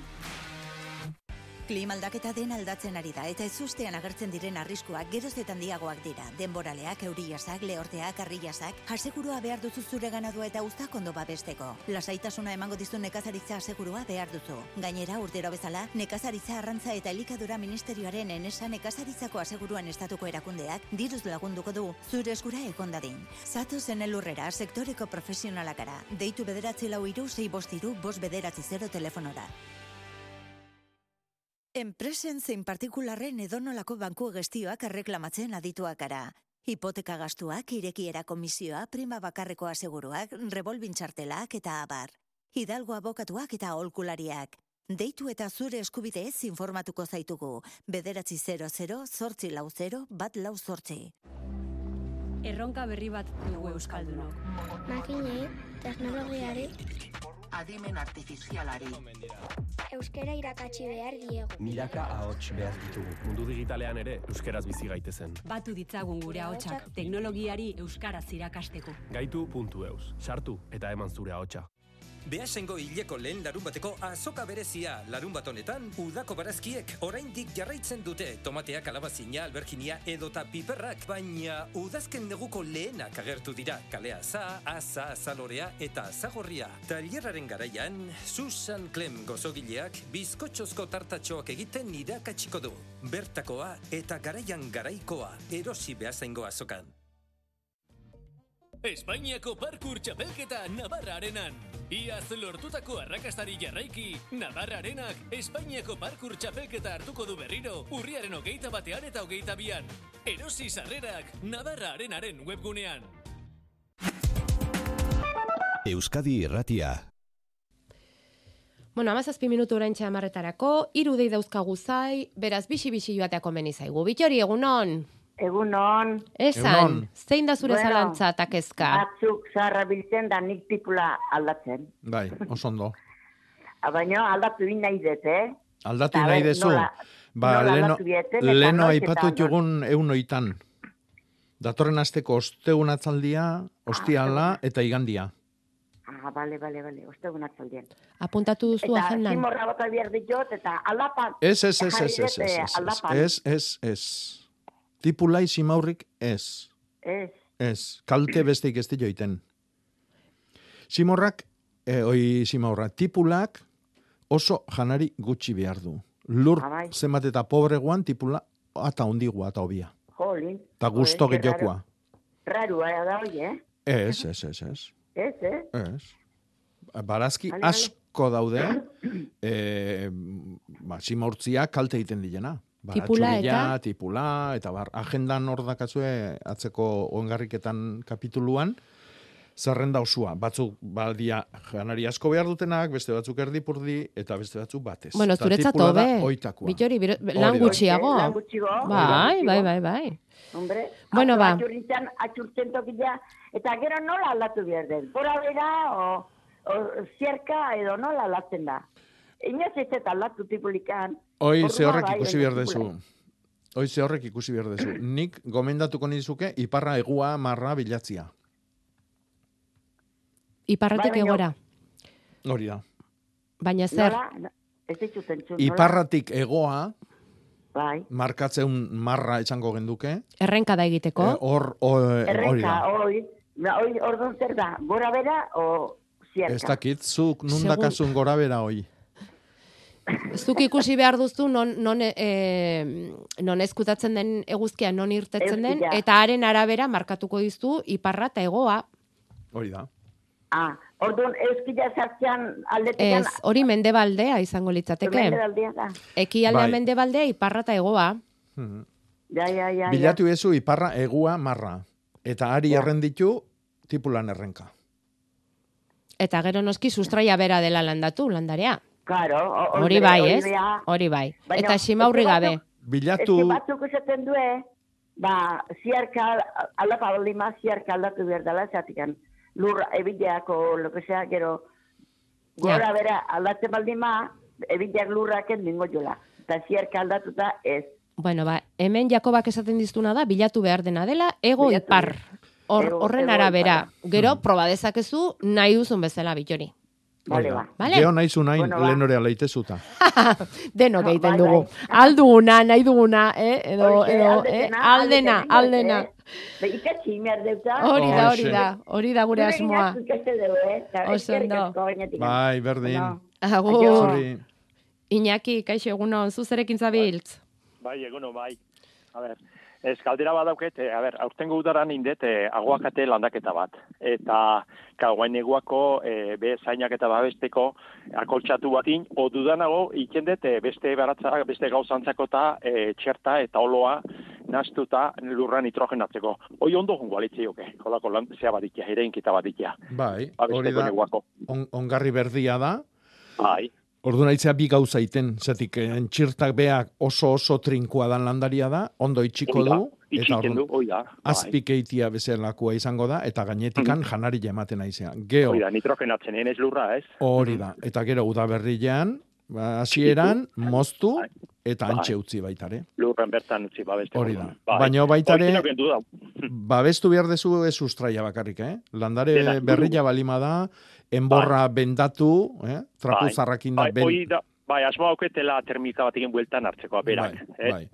Klima aldaketa den aldatzen ari da eta ezustean agertzen diren arriskuak geroz eta handiagoak dira. Denboraleak, euriasak, lehorteak, arriasak, asegurua behar duzu zure ganadua eta uztak ondo babesteko. Lasaitasuna emango dizu nekazaritza asegurua behar duzu. Gainera, urtero bezala, nekazaritza arrantza eta elikadura ministerioaren enesa nekazaritzako aseguruan estatuko erakundeak diruz lagunduko du zure eskura ekondadin. Zatu zen elurrera sektoreko profesionalakara. Deitu bederatzi lau iru, sei bostiru, bost bederatzi zero telefonora. Enpresen zein partikularren edonolako banku gestioak erreklamatzen adituak gara. Hipoteka gastuak, irekiera komisioa, prima bakarreko aseguruak, revolbintxartelak eta abar. Hidalgo abokatuak eta aholkulariak. Deitu eta zure eskubideez informatuko zaitugu. Bederatzi 00, zortzi lau 0, bat lau zortzi. Erronka berri bat dugu Euskaldunok. Makinei, teknologiari, Adimen artifizialari. euskera irakatsi behar diegu. Milaka ahots behar ditugu. Mundu digitalean ere euskeraz bizi gaitezen. Batu ditzagun gure ahotsak teknologiari euskaraz irakasteko. Gaitu.eus. Sartu eta eman zure ahotsa. Beasengo hileko lehen larun bateko azoka berezia larun bat honetan, udako barazkiek oraindik jarraitzen dute tomateak, alabazina, alberginia edota piperrak, baina udazken neguko lehenak agertu dira. Kalea za, aza, azalorea eta azagorria. Tailerraren garaian, Susan Clem gozogileak bizkotxozko tartatxoak egiten irakatsiko du. Bertakoa eta garaian garaikoa erosi beasaingo azokan. Espainiako parkur txapelketa Navarra Arenan. Iaz lortutako arrakastari jarraiki, Navarra Arenak Espainiako parkur txapelketa hartuko du berriro, urriaren hogeita batean eta hogeita bian. Erosi sarrerak Navarra Arenaren webgunean. Euskadi Irratia. Bueno, amazazpi minutu orain txamarretarako, iru dei dauzkagu zai, beraz bixi-bixi joateako meni zaigu. Bitxori, egunon? Egunon. Esan, Egunon. zein da zure Bueno, zalantza eta kezka? Batzuk zarra biltzen da nik tipula aldatzen. Bai, oso ondo. Baina aldatu nahi dut, eh? Aldatu Ta nahi dezu. nola- Ba, nola leno, eta leno eta aipatu nola. jugun eun oitan. Datorren asteko ostegun atzaldia, ostiala eta igandia. Ah, bale, bale, bale, ostegun atzaldien. Apuntatu duzu Eta agendan. zimorra bota behar ditut, eta aldapan. Ez, ez, ez, jarri ez, ez, dut, ez, eh, ez, aldapan. ez, ez, ez. Tipulai simaurrik ez. Ez. Ez, kalte besteik ez joiten. Simorrak, e, oi simaurra, tipulak oso janari gutxi behar du. Lur Ah, bai. zenbat eta pobreguan tipula ata ondigua eta obia. Jolin. Ta gusto gehiokoa. Raro, raro, da, oie, eh? Ez, ez, ez, ez. Ez, eh? Ez. Barazki bale. asko daude, e, ba, simaurtzia kalte egiten dilena. Tipula eta? tipula, eta bar, agendan hor dakazue atzeko ongarriketan kapituluan, zerrenda osua. Batzuk badia janari asko behar dutenak, beste batzuk erdipurdi, eta beste batzuk batez. Bueno, zuretzat hobe. Bitori, biro- lan gutxiago. Lan gutxiago. Bai, bai, bai, bai. Hombre, Bueno, ba. Atxurrintzan, atxurtzen tokila, eta gero nola aldatu behar den? Bora bera, o, o zierka, edo nola aldatzen da? Inoz ez eta aldatu tipulikan. Hoi ze horrek ikusi behar dezu. Hoi ze horrek ikusi behar dezu. Nik gomendatuko nizuke iparra egua marra bilatzia. Iparratik Bai, baina- egora. Hori da. Baina zer, Nola? Ez ditut entzun, nola? Iparratik egoa, Bai. markatzeun marra etxango genduke. errenka da egiteko. Eh, Hor, hor, hori Errenka, da. hoi, orduan zer da, gora bera, o zierka? Ez dakit, zuk nun Segun- dakasun gora bera hoi. Zuk ikusi behar duzu non, non, e, non ezkutatzen den eguzkia non irtetzen den, eta haren arabera markatuko dizu iparra eta egoa. Hori da. Ah, orduan euskila sartzean aldetekan... Ez, hori mendebaldea izango litzateke. Mendebaldea da. Ekialdea Bai. mendebaldea iparra eta egoa. Mhm. Ja, ja, ja. Bilatu ezu iparra egua marra. Eta ari errenditu tipulan errenka. Eta gero noski sustraia bera dela landatu, landarea. Claro, o- Hori bai, hori ez? Hori bai. Baina, Eta simaurri gabe. Bilatu... Eske batzuk esaten due, ba, ziarka, aldapa baldima, ziarka aldatu behar dela, zatikan, lur ebideako, lo que sea, gero, gora Ja. bera aldatzen baldima, ebideak lurraken dingo jola. Eta ziarka aldatuta ez. Bueno, ba, hemen Jakobak esaten diztuna da, bilatu behar dena dela, ego Bilatu ipar. Hor, Ego- horren ego arabera. Gero, proba dezakezu nahi duzun bezala bitori. Bale, da. ba. Bale? Geo nahi zu nahi Bueno, ba. lehenorea leitezuta. Denok egiten Bai, dugu. Alduguna, nahi duguna, eh? Edo, Horixe, edo, eh? aldetena, Aldena, aldetena, aldena. eh? Be, ikatzi behar deuta. Hori da, hori da, hori da gure asmoa. eh? Oso ondo. Bai, berdin. Bueno. Agur. Iñaki, kaixo egunon, zuzerekin zabiltz. Bai, eguno, bai. A ber, ez kaldera badauket, e, a ber, aurtengo udaran indet e, aguakate landaketa bat. Eta kaguain eguako e, be zainak eta babesteko akoltxatu batin, o dudanago ikendet e, beste baratza, beste gauzantzako eta e, txerta eta oloa nastuta lurra nitrogenatzeko. Hoi ondo jungo alitzeioke, kolako lan zea badikia, ereinkita badikia. Bai, hori da. On, ongarri berdia da. Bai, Ordu naitzea bi gauza iten, zetik entxirtak beak oso oso trinkoa dan landaria da, ondo itxiko du, eta itxiken du. Bai. azpikeitia bezalakoa izango da, eta gainetikan janari ematen aizea. Geo, Hoi da, nitrogenatzen ez lurra, ez? hori da. Eta gero udaberrilean, ba, hasieran moztu eta Bai. antxe utzi baitare. Lurren bertan utzi babeste. Hori da. Bai. Baina baitare- Hori. Babestu behar dezu ez sustraia bakarrik, eh? Landare Dena, berrilla balima da, enborra bendatu, eh? Trapu Bai. zarrakin da, Bai, ben, da, bai, asmoa auketela termika bat egin bueltan hartzeko, berak. eh? bai.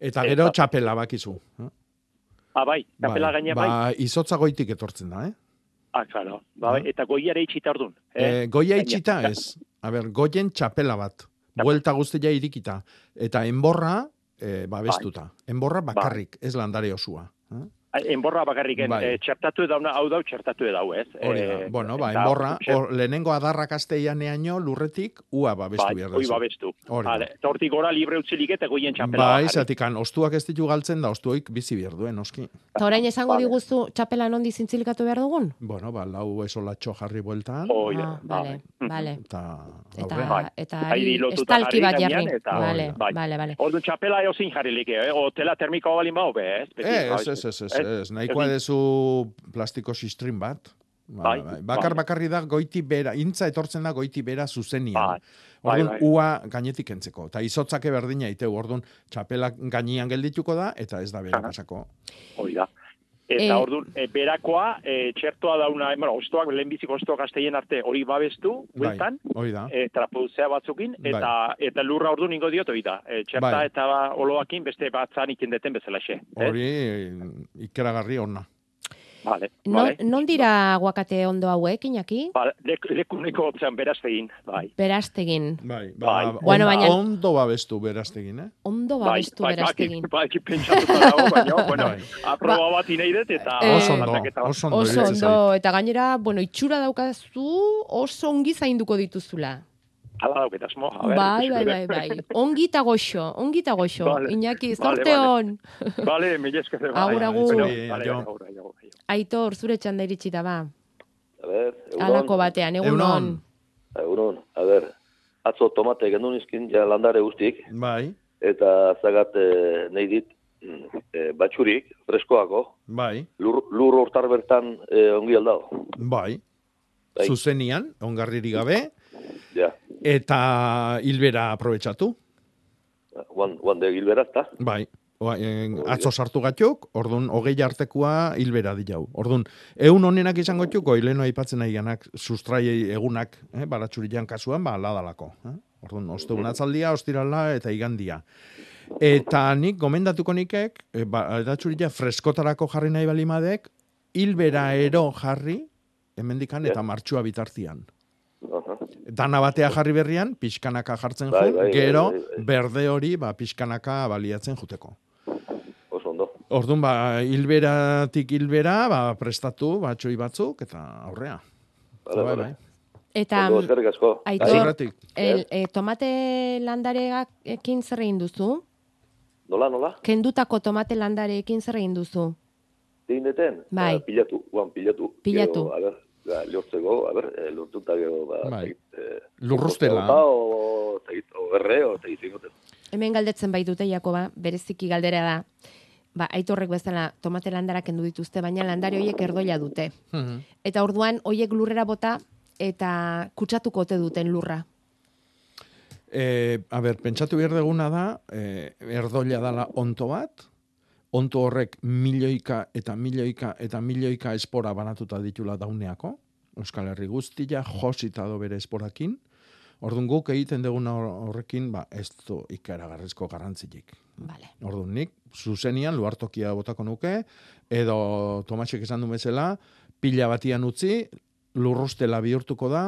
Eta gero Eta- txapela bakizu. eh? Ah, bai, kapela gaina bai. Ba, izotza goitik etortzen da, eh? Ah, claro. Ba, bai, eta goiare itxita ordun. Eh, goia Gaina. itxita ez. A ber, goien txapela bat. Buelta guztia irikita. Eta enborra, eh, babestuta. Enborra bakarrik, ez landare osua. Eh? Enborra bakarriken, Bai. eh, txertatu edauna, hau dau txertatu edau, ez? Hori da. Eh, bueno, ba, eta enborra, txer- or, lehenengo adarrak asteianeaino lurretik, ua babestu Bai, behar hoi duzu. babestu. Hori da. Vale, eta hortik gora libre utzilik eta goien txapela. Bai, bakarrik. zatikan, ostuak ez ditu galtzen da, ostuoik bizi behar duen, noski. Eta orain esango diguzu txapela nondi zintzilikatu behar dugun? Bueno, ba, lau esolatxo jarri bueltan. Hoi Ah, bale, bale. Eta, Eta, aurre. eta Bai. Ari, lotuta estalki bat jarri jarri. eta- Bai. bale, bale. Orduan txapela eozin jarrilik, eh? O tela termikoa balin bau, be, ez? Beti, Ez, babestu. ez, ez, ez, nahikoa dezu plastiko sistrin bat. Ba, Bai, bai. Bakar bai. bakarri da goiti bera, intza etortzen da goiti bera zuzenian. Bai, bai, Orduan, bai. ua gainetik entzeko. Eta izotzake berdina iteu, orduan, txapela gainean geldituko da, eta ez da bera pasako. Hoi da. Eta Eh. orduan, e, berakoa, e, txertoa dauna, bueno, ostoak, lehenbiziko ostoak gazteien arte hori babestu, Bai, bueltan, da. e, trapuzea batzukin, eta eta lurra orduan ingo diot hori da. E, txerta Bai. eta oloakin beste batzan ikindeten bezalaxe. eh? Hori eh, ikeragarri ona. Vale, Non, vale. non dira aguakate ondo hauek, Iñaki? Ba, lek, lekuneko otzean beraztegin, bai. Beraztegin. Bai, Bai. Bueno, on- baina- ondo babestu beraztegin, eh? Ondo babestu bai, beraztegin. Bai, bai, pentsatuta dago, baina, bueno, Bai. aproba bat inei dut, eta... Eh, Oso ondo, bat. oso ondo Oso ondo, eta gainera, bueno, itxura daukazu oso ongi zainduko dituzula. Ala dauket asmo. Bai, bai, bai, bai. Ongi eta goxo, ongi eta goxo. Vale. Iñaki, zorte vale. on. Vale, mila esker. bai. Agur, agur. Aitor, zure txanda iritsi da ba. A ber, egunon. Halako batean, egunon. Egunon, a ber, atzo tomate gendu nizkin, ja landare guztik, Bai, eta zagat e, nahi dit, e, batxurik, freskoako, bai, lur, lur hortar bertan e, ongi aldao. bai. Bai. Zuzenian, ongarriri gabe, Ja, eta hilbera aprobetsatu. guan, guan de gilberazta. Bai, Oa, en, atzo sartu gatuk, ordun hogei artekoa hilbera diau. Ordun ehun honenak izango txuko, hileno aipatzen nahi ganak, sustraiei egunak, eh, baratxurian kasuan, ba, ladalako. Eh? Ordun, ostegun atzaldia, ostirala eta igandia. Eta nik gomendatuko nikek, e, baratxuria freskotarako jarri nahi balimadek, hilbera ero jarri, hemendikan eta martxua bitartian. Dana batea jarri berrian, pixkanaka jartzen Bai, jun, bai, bai, gero bai, bai. berde hori ba, pixkanaka baliatzen juteko. Oso ondo. Orduan, ba, hilberatik hilbera, ba, prestatu, batxoi batzuk, eta aurrea. Vale, Bai, bai. Eta, asko. Aitor, el, e, tomate landareekin zer egin duzu? Nola, nola? Kendutako tomate landareekin zer egin duzu? Egin deten? Bai. Ba, pilatu, guan pilatu. Pilatu. Gero, a ber, ba, lortzeko, a ber, e, lortuta gero, ba, Bai. eh, Lurrustela. Ba, o, tegit, o berre, o tegit zingoten. Hemen galdetzen baitute Jakoba, bereziki galdera da. Ba, aitorrek bezala tomate landara kendu dituzte, baina landare horiek erdoila dute. Mhm. Eta orduan hoiek lurrera bota eta kutsatuko ote duten lurra. E, a ber, pentsatu behar deguna da, e, erdoila dala onto bat, onto horrek milioika eta milioika eta milioika espora banatuta ditula dauneako, Euskal Herri guztia, josita do bere esporakin, Orduan guk egiten duguna hor- horrekin, ba, ez du ikaragarrizko garrantzilik. Vale. Orduan nik, zuzenian, luartokia botako nuke, edo Tomasek esan du bezala, pila batian utzi, lurrustela bihurtuko da,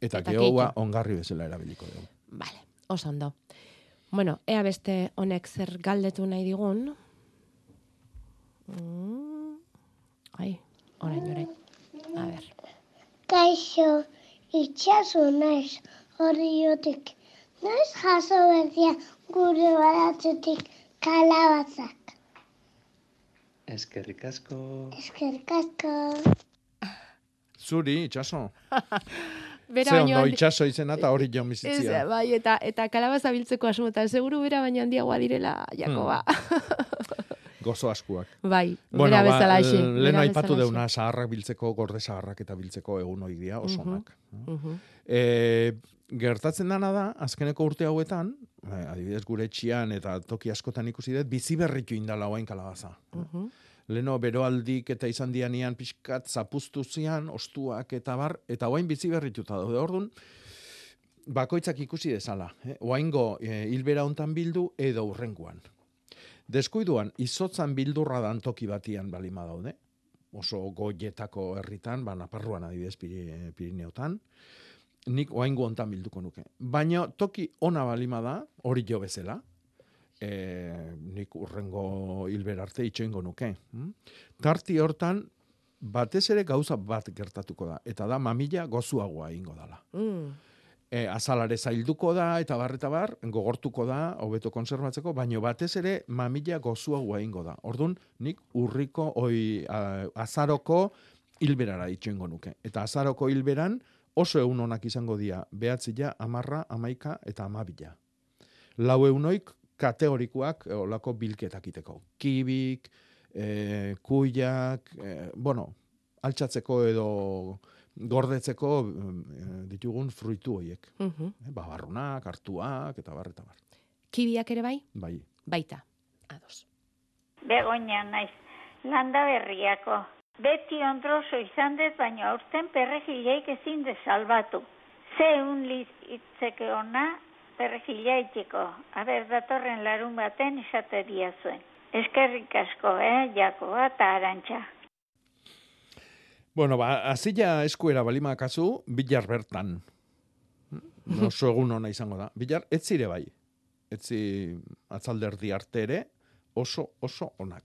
eta, Eta gehoa keitu. ongarri bezala erabiliko dugu. Vale, oso ondo. Bueno, ea beste honek zer galdetu nahi digun. Mm. Ai, orain, orain. A ber. Kaixo, itxaso naiz horriotik. Naiz jaso berdia gure baratzetik kalabatzak. Eskerrik asko. Eskerrik asko. Zuri, itxaso. Bera Ze baino ondo itxaso izena eta hori jo Ez, bizitzia. bai, eta, eta kalabaza biltzeko asmotan, seguru bera baino handiagoa direla, Jakoba. Gozo askuak. Bai, Bueno, bera ba, bezala aixi. lehen bera aipatu bezalaxe. deuna zaharrak biltzeko, gorde zaharrak eta biltzeko egun hori dira, oso onak. mhm. E, gertatzen dana da, azkeneko urte hauetan, eh, adibidez gure etxian eta toki askotan ikusi dut, bizi berritu indala oain kalabaza. Mhm. Leno beroaldik eta izan dianian pixkat zapuztu zian, ostuak eta bar, eta oain bizi berrituta daude. Orduan, bakoitzak ikusi dezala. Eh? Oaingo eh, hilbera hontan bildu edo urrengoan. Deskuiduan, izotzan bildurra dan toki batian balima daude. Oso goietako herritan, ba, Naparruan adibidez Piri- Pirineotan. Nik oaingo hontan bilduko nuke. Baina toki ona balima da, hori jo bezala, e, nik urrengo hilber arte itxoingo nuke. hm? Tarti hortan, batez ere gauza bat gertatuko da, eta da mamila gozuagoa ingo dala. Mm. E, azalare zailduko da, eta bar, eta bar, gogortuko da, hobeto konservatzeko, baino batez ere mamila gozuagoa ingo da. Ordun nik urriko, oi, a, azaroko hilberara itxoingo nuke. Eta azaroko hilberan oso egun onak izango dira, behatzila, amarra, amaika eta amabila. Lau eunoik kategorikoak e, olako bilketak iteko. Kibik, e, kuiak, e, bueno, altxatzeko edo gordetzeko e, ditugun fruitu horiek. Mhm. E, babarrunak, hartuak, eta bar, eta bar. Kibiak ere bai? Bai. Baita. Ados. Begoña naiz. landa berriako. Beti ondroso izan dut, baina aurten perregileik ezin desalbatu. Ze un litzeke ona perregilea itxeko. Aber, datorren larun baten esate diazuen. Eskerrik asko, eh, Jakoa eta Arantxa. Bueno, ba, azila eskuera balima kasu, bilar bertan. Oso egun ona izango da. Bilar, ez zire bai. Ez zi atzalderdi arte ere, oso, oso onak.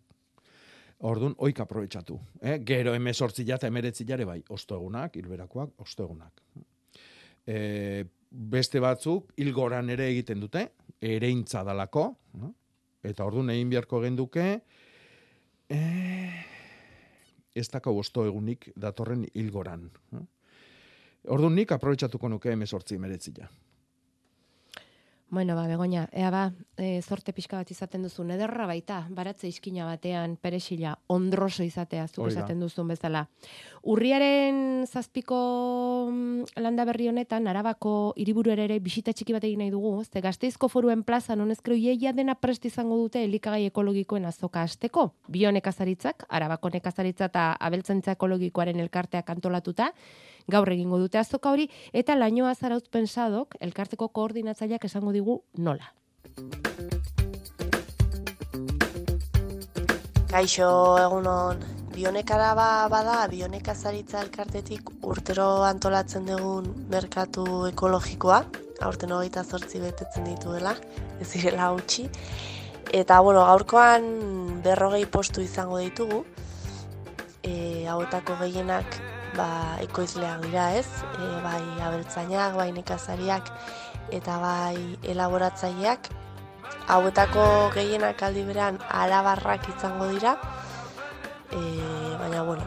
Orduan, oik aprobetsatu. Eh? Gero emezortzila eta emeretzilare bai. Osto egunak, hilberakoak, osto egunak. E, beste batzuk, hilgoran ere egiten dute, ereintza dalako, no? eta orduan egin beharko genduke, e, ez dakau osto egunik datorren hilgoran. no? Orduan nik aprobetsatuko nuke emezortzi emeretzila. Bueno, ba, begoña, ea ba, e, zorte pixka bat izaten duzu, nederra baita, baratze iskina batean, peresila, ondroso izatea, zuk Hori da. esaten duzun bezala. Urriaren zazpiko landa berri honetan, arabako hiriburuera ere bisita txiki bat egin nahi dugu, ze gazteizko foruen plaza, honezkero ieia dena prest izango dute elikagai ekologikoen azoka asteko. Bio nekazaritzak, arabako nekazaritza eta abeltzentza ekologikoaren elkarteak antolatuta, gaur egingo dute azoka hori, eta lainoa zarautz pensadok, elkarteko koordinatzaileak esango digu nola. Kaixo, egunon. Bionekara ba, bada, bionekazaritza elkartetik urtero antolatzen dugun merkatu ekologikoa, aurten hogeita zortzi betetzen dituela, ez direla utzi. Eta, bueno, gaurkoan berrogei postu izango ditugu, e, hauetako gehienak ba, ekoizleak dira ez, e, bai abeltzainak, bai nekazariak, eta bai elaboratzaileak, hauetako gehienak aldi beran arabarrak izango dira, e, baina bueno,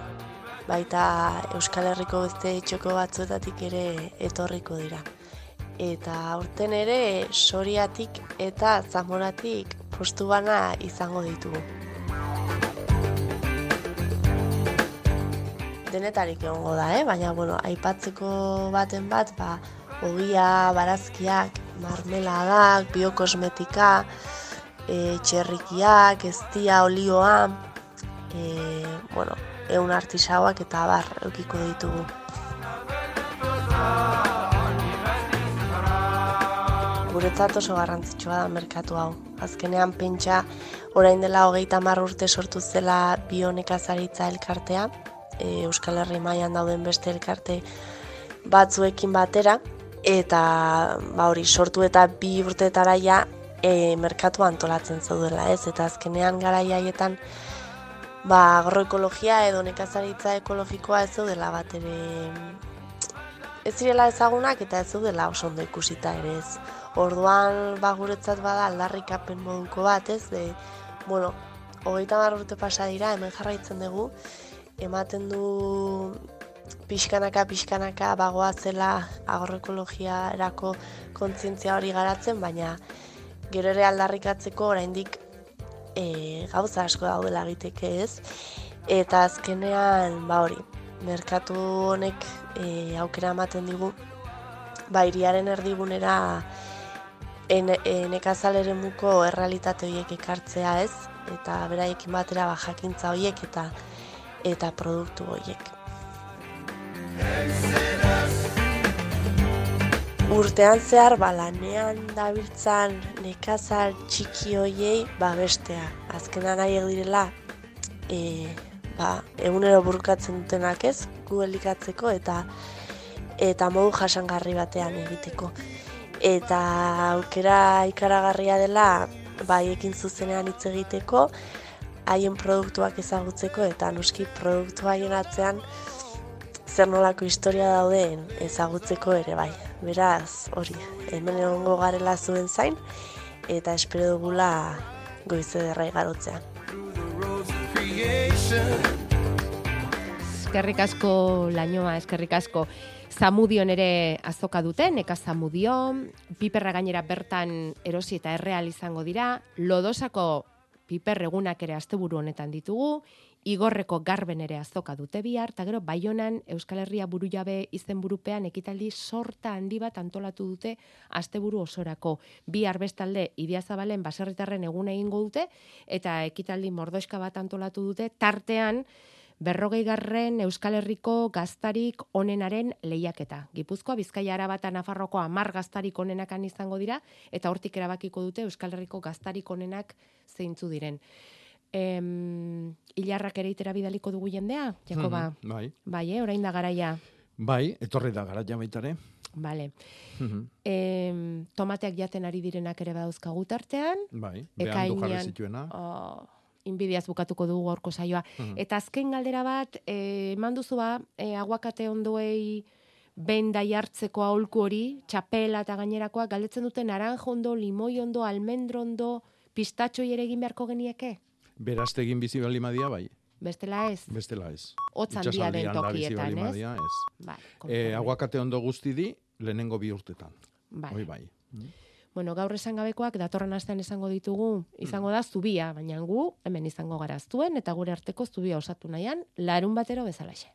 baita Euskal Herriko beste txoko batzuetatik ere etorriko dira. Eta aurten ere Soriatik eta Zamoratik postu bana izango ditugu. Denetarik egongo da, eh? baina bueno, aipatzeko baten bat, ba, ogia, barazkiak, marmeladak, biokosmetika, e, txerrikiak, eztia, olioa, e, bueno, eun artisauak eta bar eukiko ditugu. Guretzat oso garrantzitsua da merkatu hau. Azkenean pentsa orain dela hogeita hamar urte sortu zela bionekazaritza elkartea, e, Euskal Herri mailan dauden beste elkarte batzuekin batera, eta ba hori sortu eta bi urteetara ja e, merkatu antolatzen zaudela, ez? Eta azkenean garai haietan ba agroekologia edo nekazaritza ekologikoa ez zaudela bat ere ez zirela ezagunak eta ez zaudela oso ondo ikusita ere ez. Orduan ba guretzat bada aldarrikapen moduko bat, ez? De, bueno, hogeita hamar urte pasa dira, hemen jarraitzen dugu, ematen du pixkanaka pixkanaka bagoa zela agroekologiarako kontzientzia hori garatzen, baina gero ere aldarrikatzeko oraindik e, gauza asko daudela egiteke ez. Eta azkenean, ba hori, merkatu honek e, aukera ematen digu, ba iriaren erdigunera en, nekazaleren muko errealitate horiek ekartzea ez, eta beraiekin batera ba, jakintza horiek eta eta produktu horiek. Urtean zehar ba, lanean dabiltzan nekazal txiki hoiei babestea. Azkenan nahi direla e, ba, egunero burukatzen dutenak ez, gu elikatzeko eta eta modu jasangarri batean egiteko. Eta aukera ikaragarria dela baiekin zuzenean hitz egiteko, haien produktuak ezagutzeko eta noski produktu haien atzean zer nolako historia dauden ezagutzeko ere bai. Beraz, hori, hemen egongo garela zuen zain eta espero dugula goize derra igarotzea. Eskerrik asko lainoa, eskerrik asko. Zamudion ere azoka dute, neka zamudio, piperra gainera bertan erosi eta erreal izango dira, lodosako piper egunak ere asteburu honetan ditugu, Igorreko garben ere azoka dute bihar, eta gero Baionan Euskal Herria burujabe izen burupean ekitaldi sorta handi bat antolatu dute asteburu osorako. Bihar bestalde Idiazabalen baserritarren egun egingo dute, eta ekitaldi mordoska bat antolatu dute, tartean berrogei garren Euskal Herriko gaztarik onenaren lehiaketa. Gipuzkoa, Bizkaia, Araba eta Nafarroko amar gaztarik onenakan izango dira, eta hortik erabakiko dute Euskal Herriko gaztarik onenak zeintzu diren. Em, hilarrak ere itera bidaliko dugu jendea, Jakoba? Mhm, Bai. Bai, eh, orain da garaia. Bai, etorri da gara baitare. Vale. Mhm. Em, tomateak jaten ari direnak ere badauzkagu tartean. Bai, behan du jarri zituena. Oh, inbidiaz bukatuko dugu gaurko saioa. Mhm. Eta azken galdera bat, eh, eman duzu ba, eh, aguakate ondoei benda jartzeko aholku hori, txapela eta gainerakoa, galdetzen dute naranja ondo, limoi ondo, almendro ondo, pistatxoi ere egin beharko genieke? Berazte egin bizi bali madia, bai. Bestela ez? Bestela ez. Hotz handia den Itsasaldian da bizi tokietan, ez? madia, ez. Bai, E, aguakate ondo guzti di, lehenengo bi urtetan. Bai. Hoi bai. Bueno, gaur esan gabekoak datorren astean esango ditugu, izango da zubia, baina gu hemen izango gara aztuen eta gure arteko zubia osatu nahian, larun batero bezalaxe.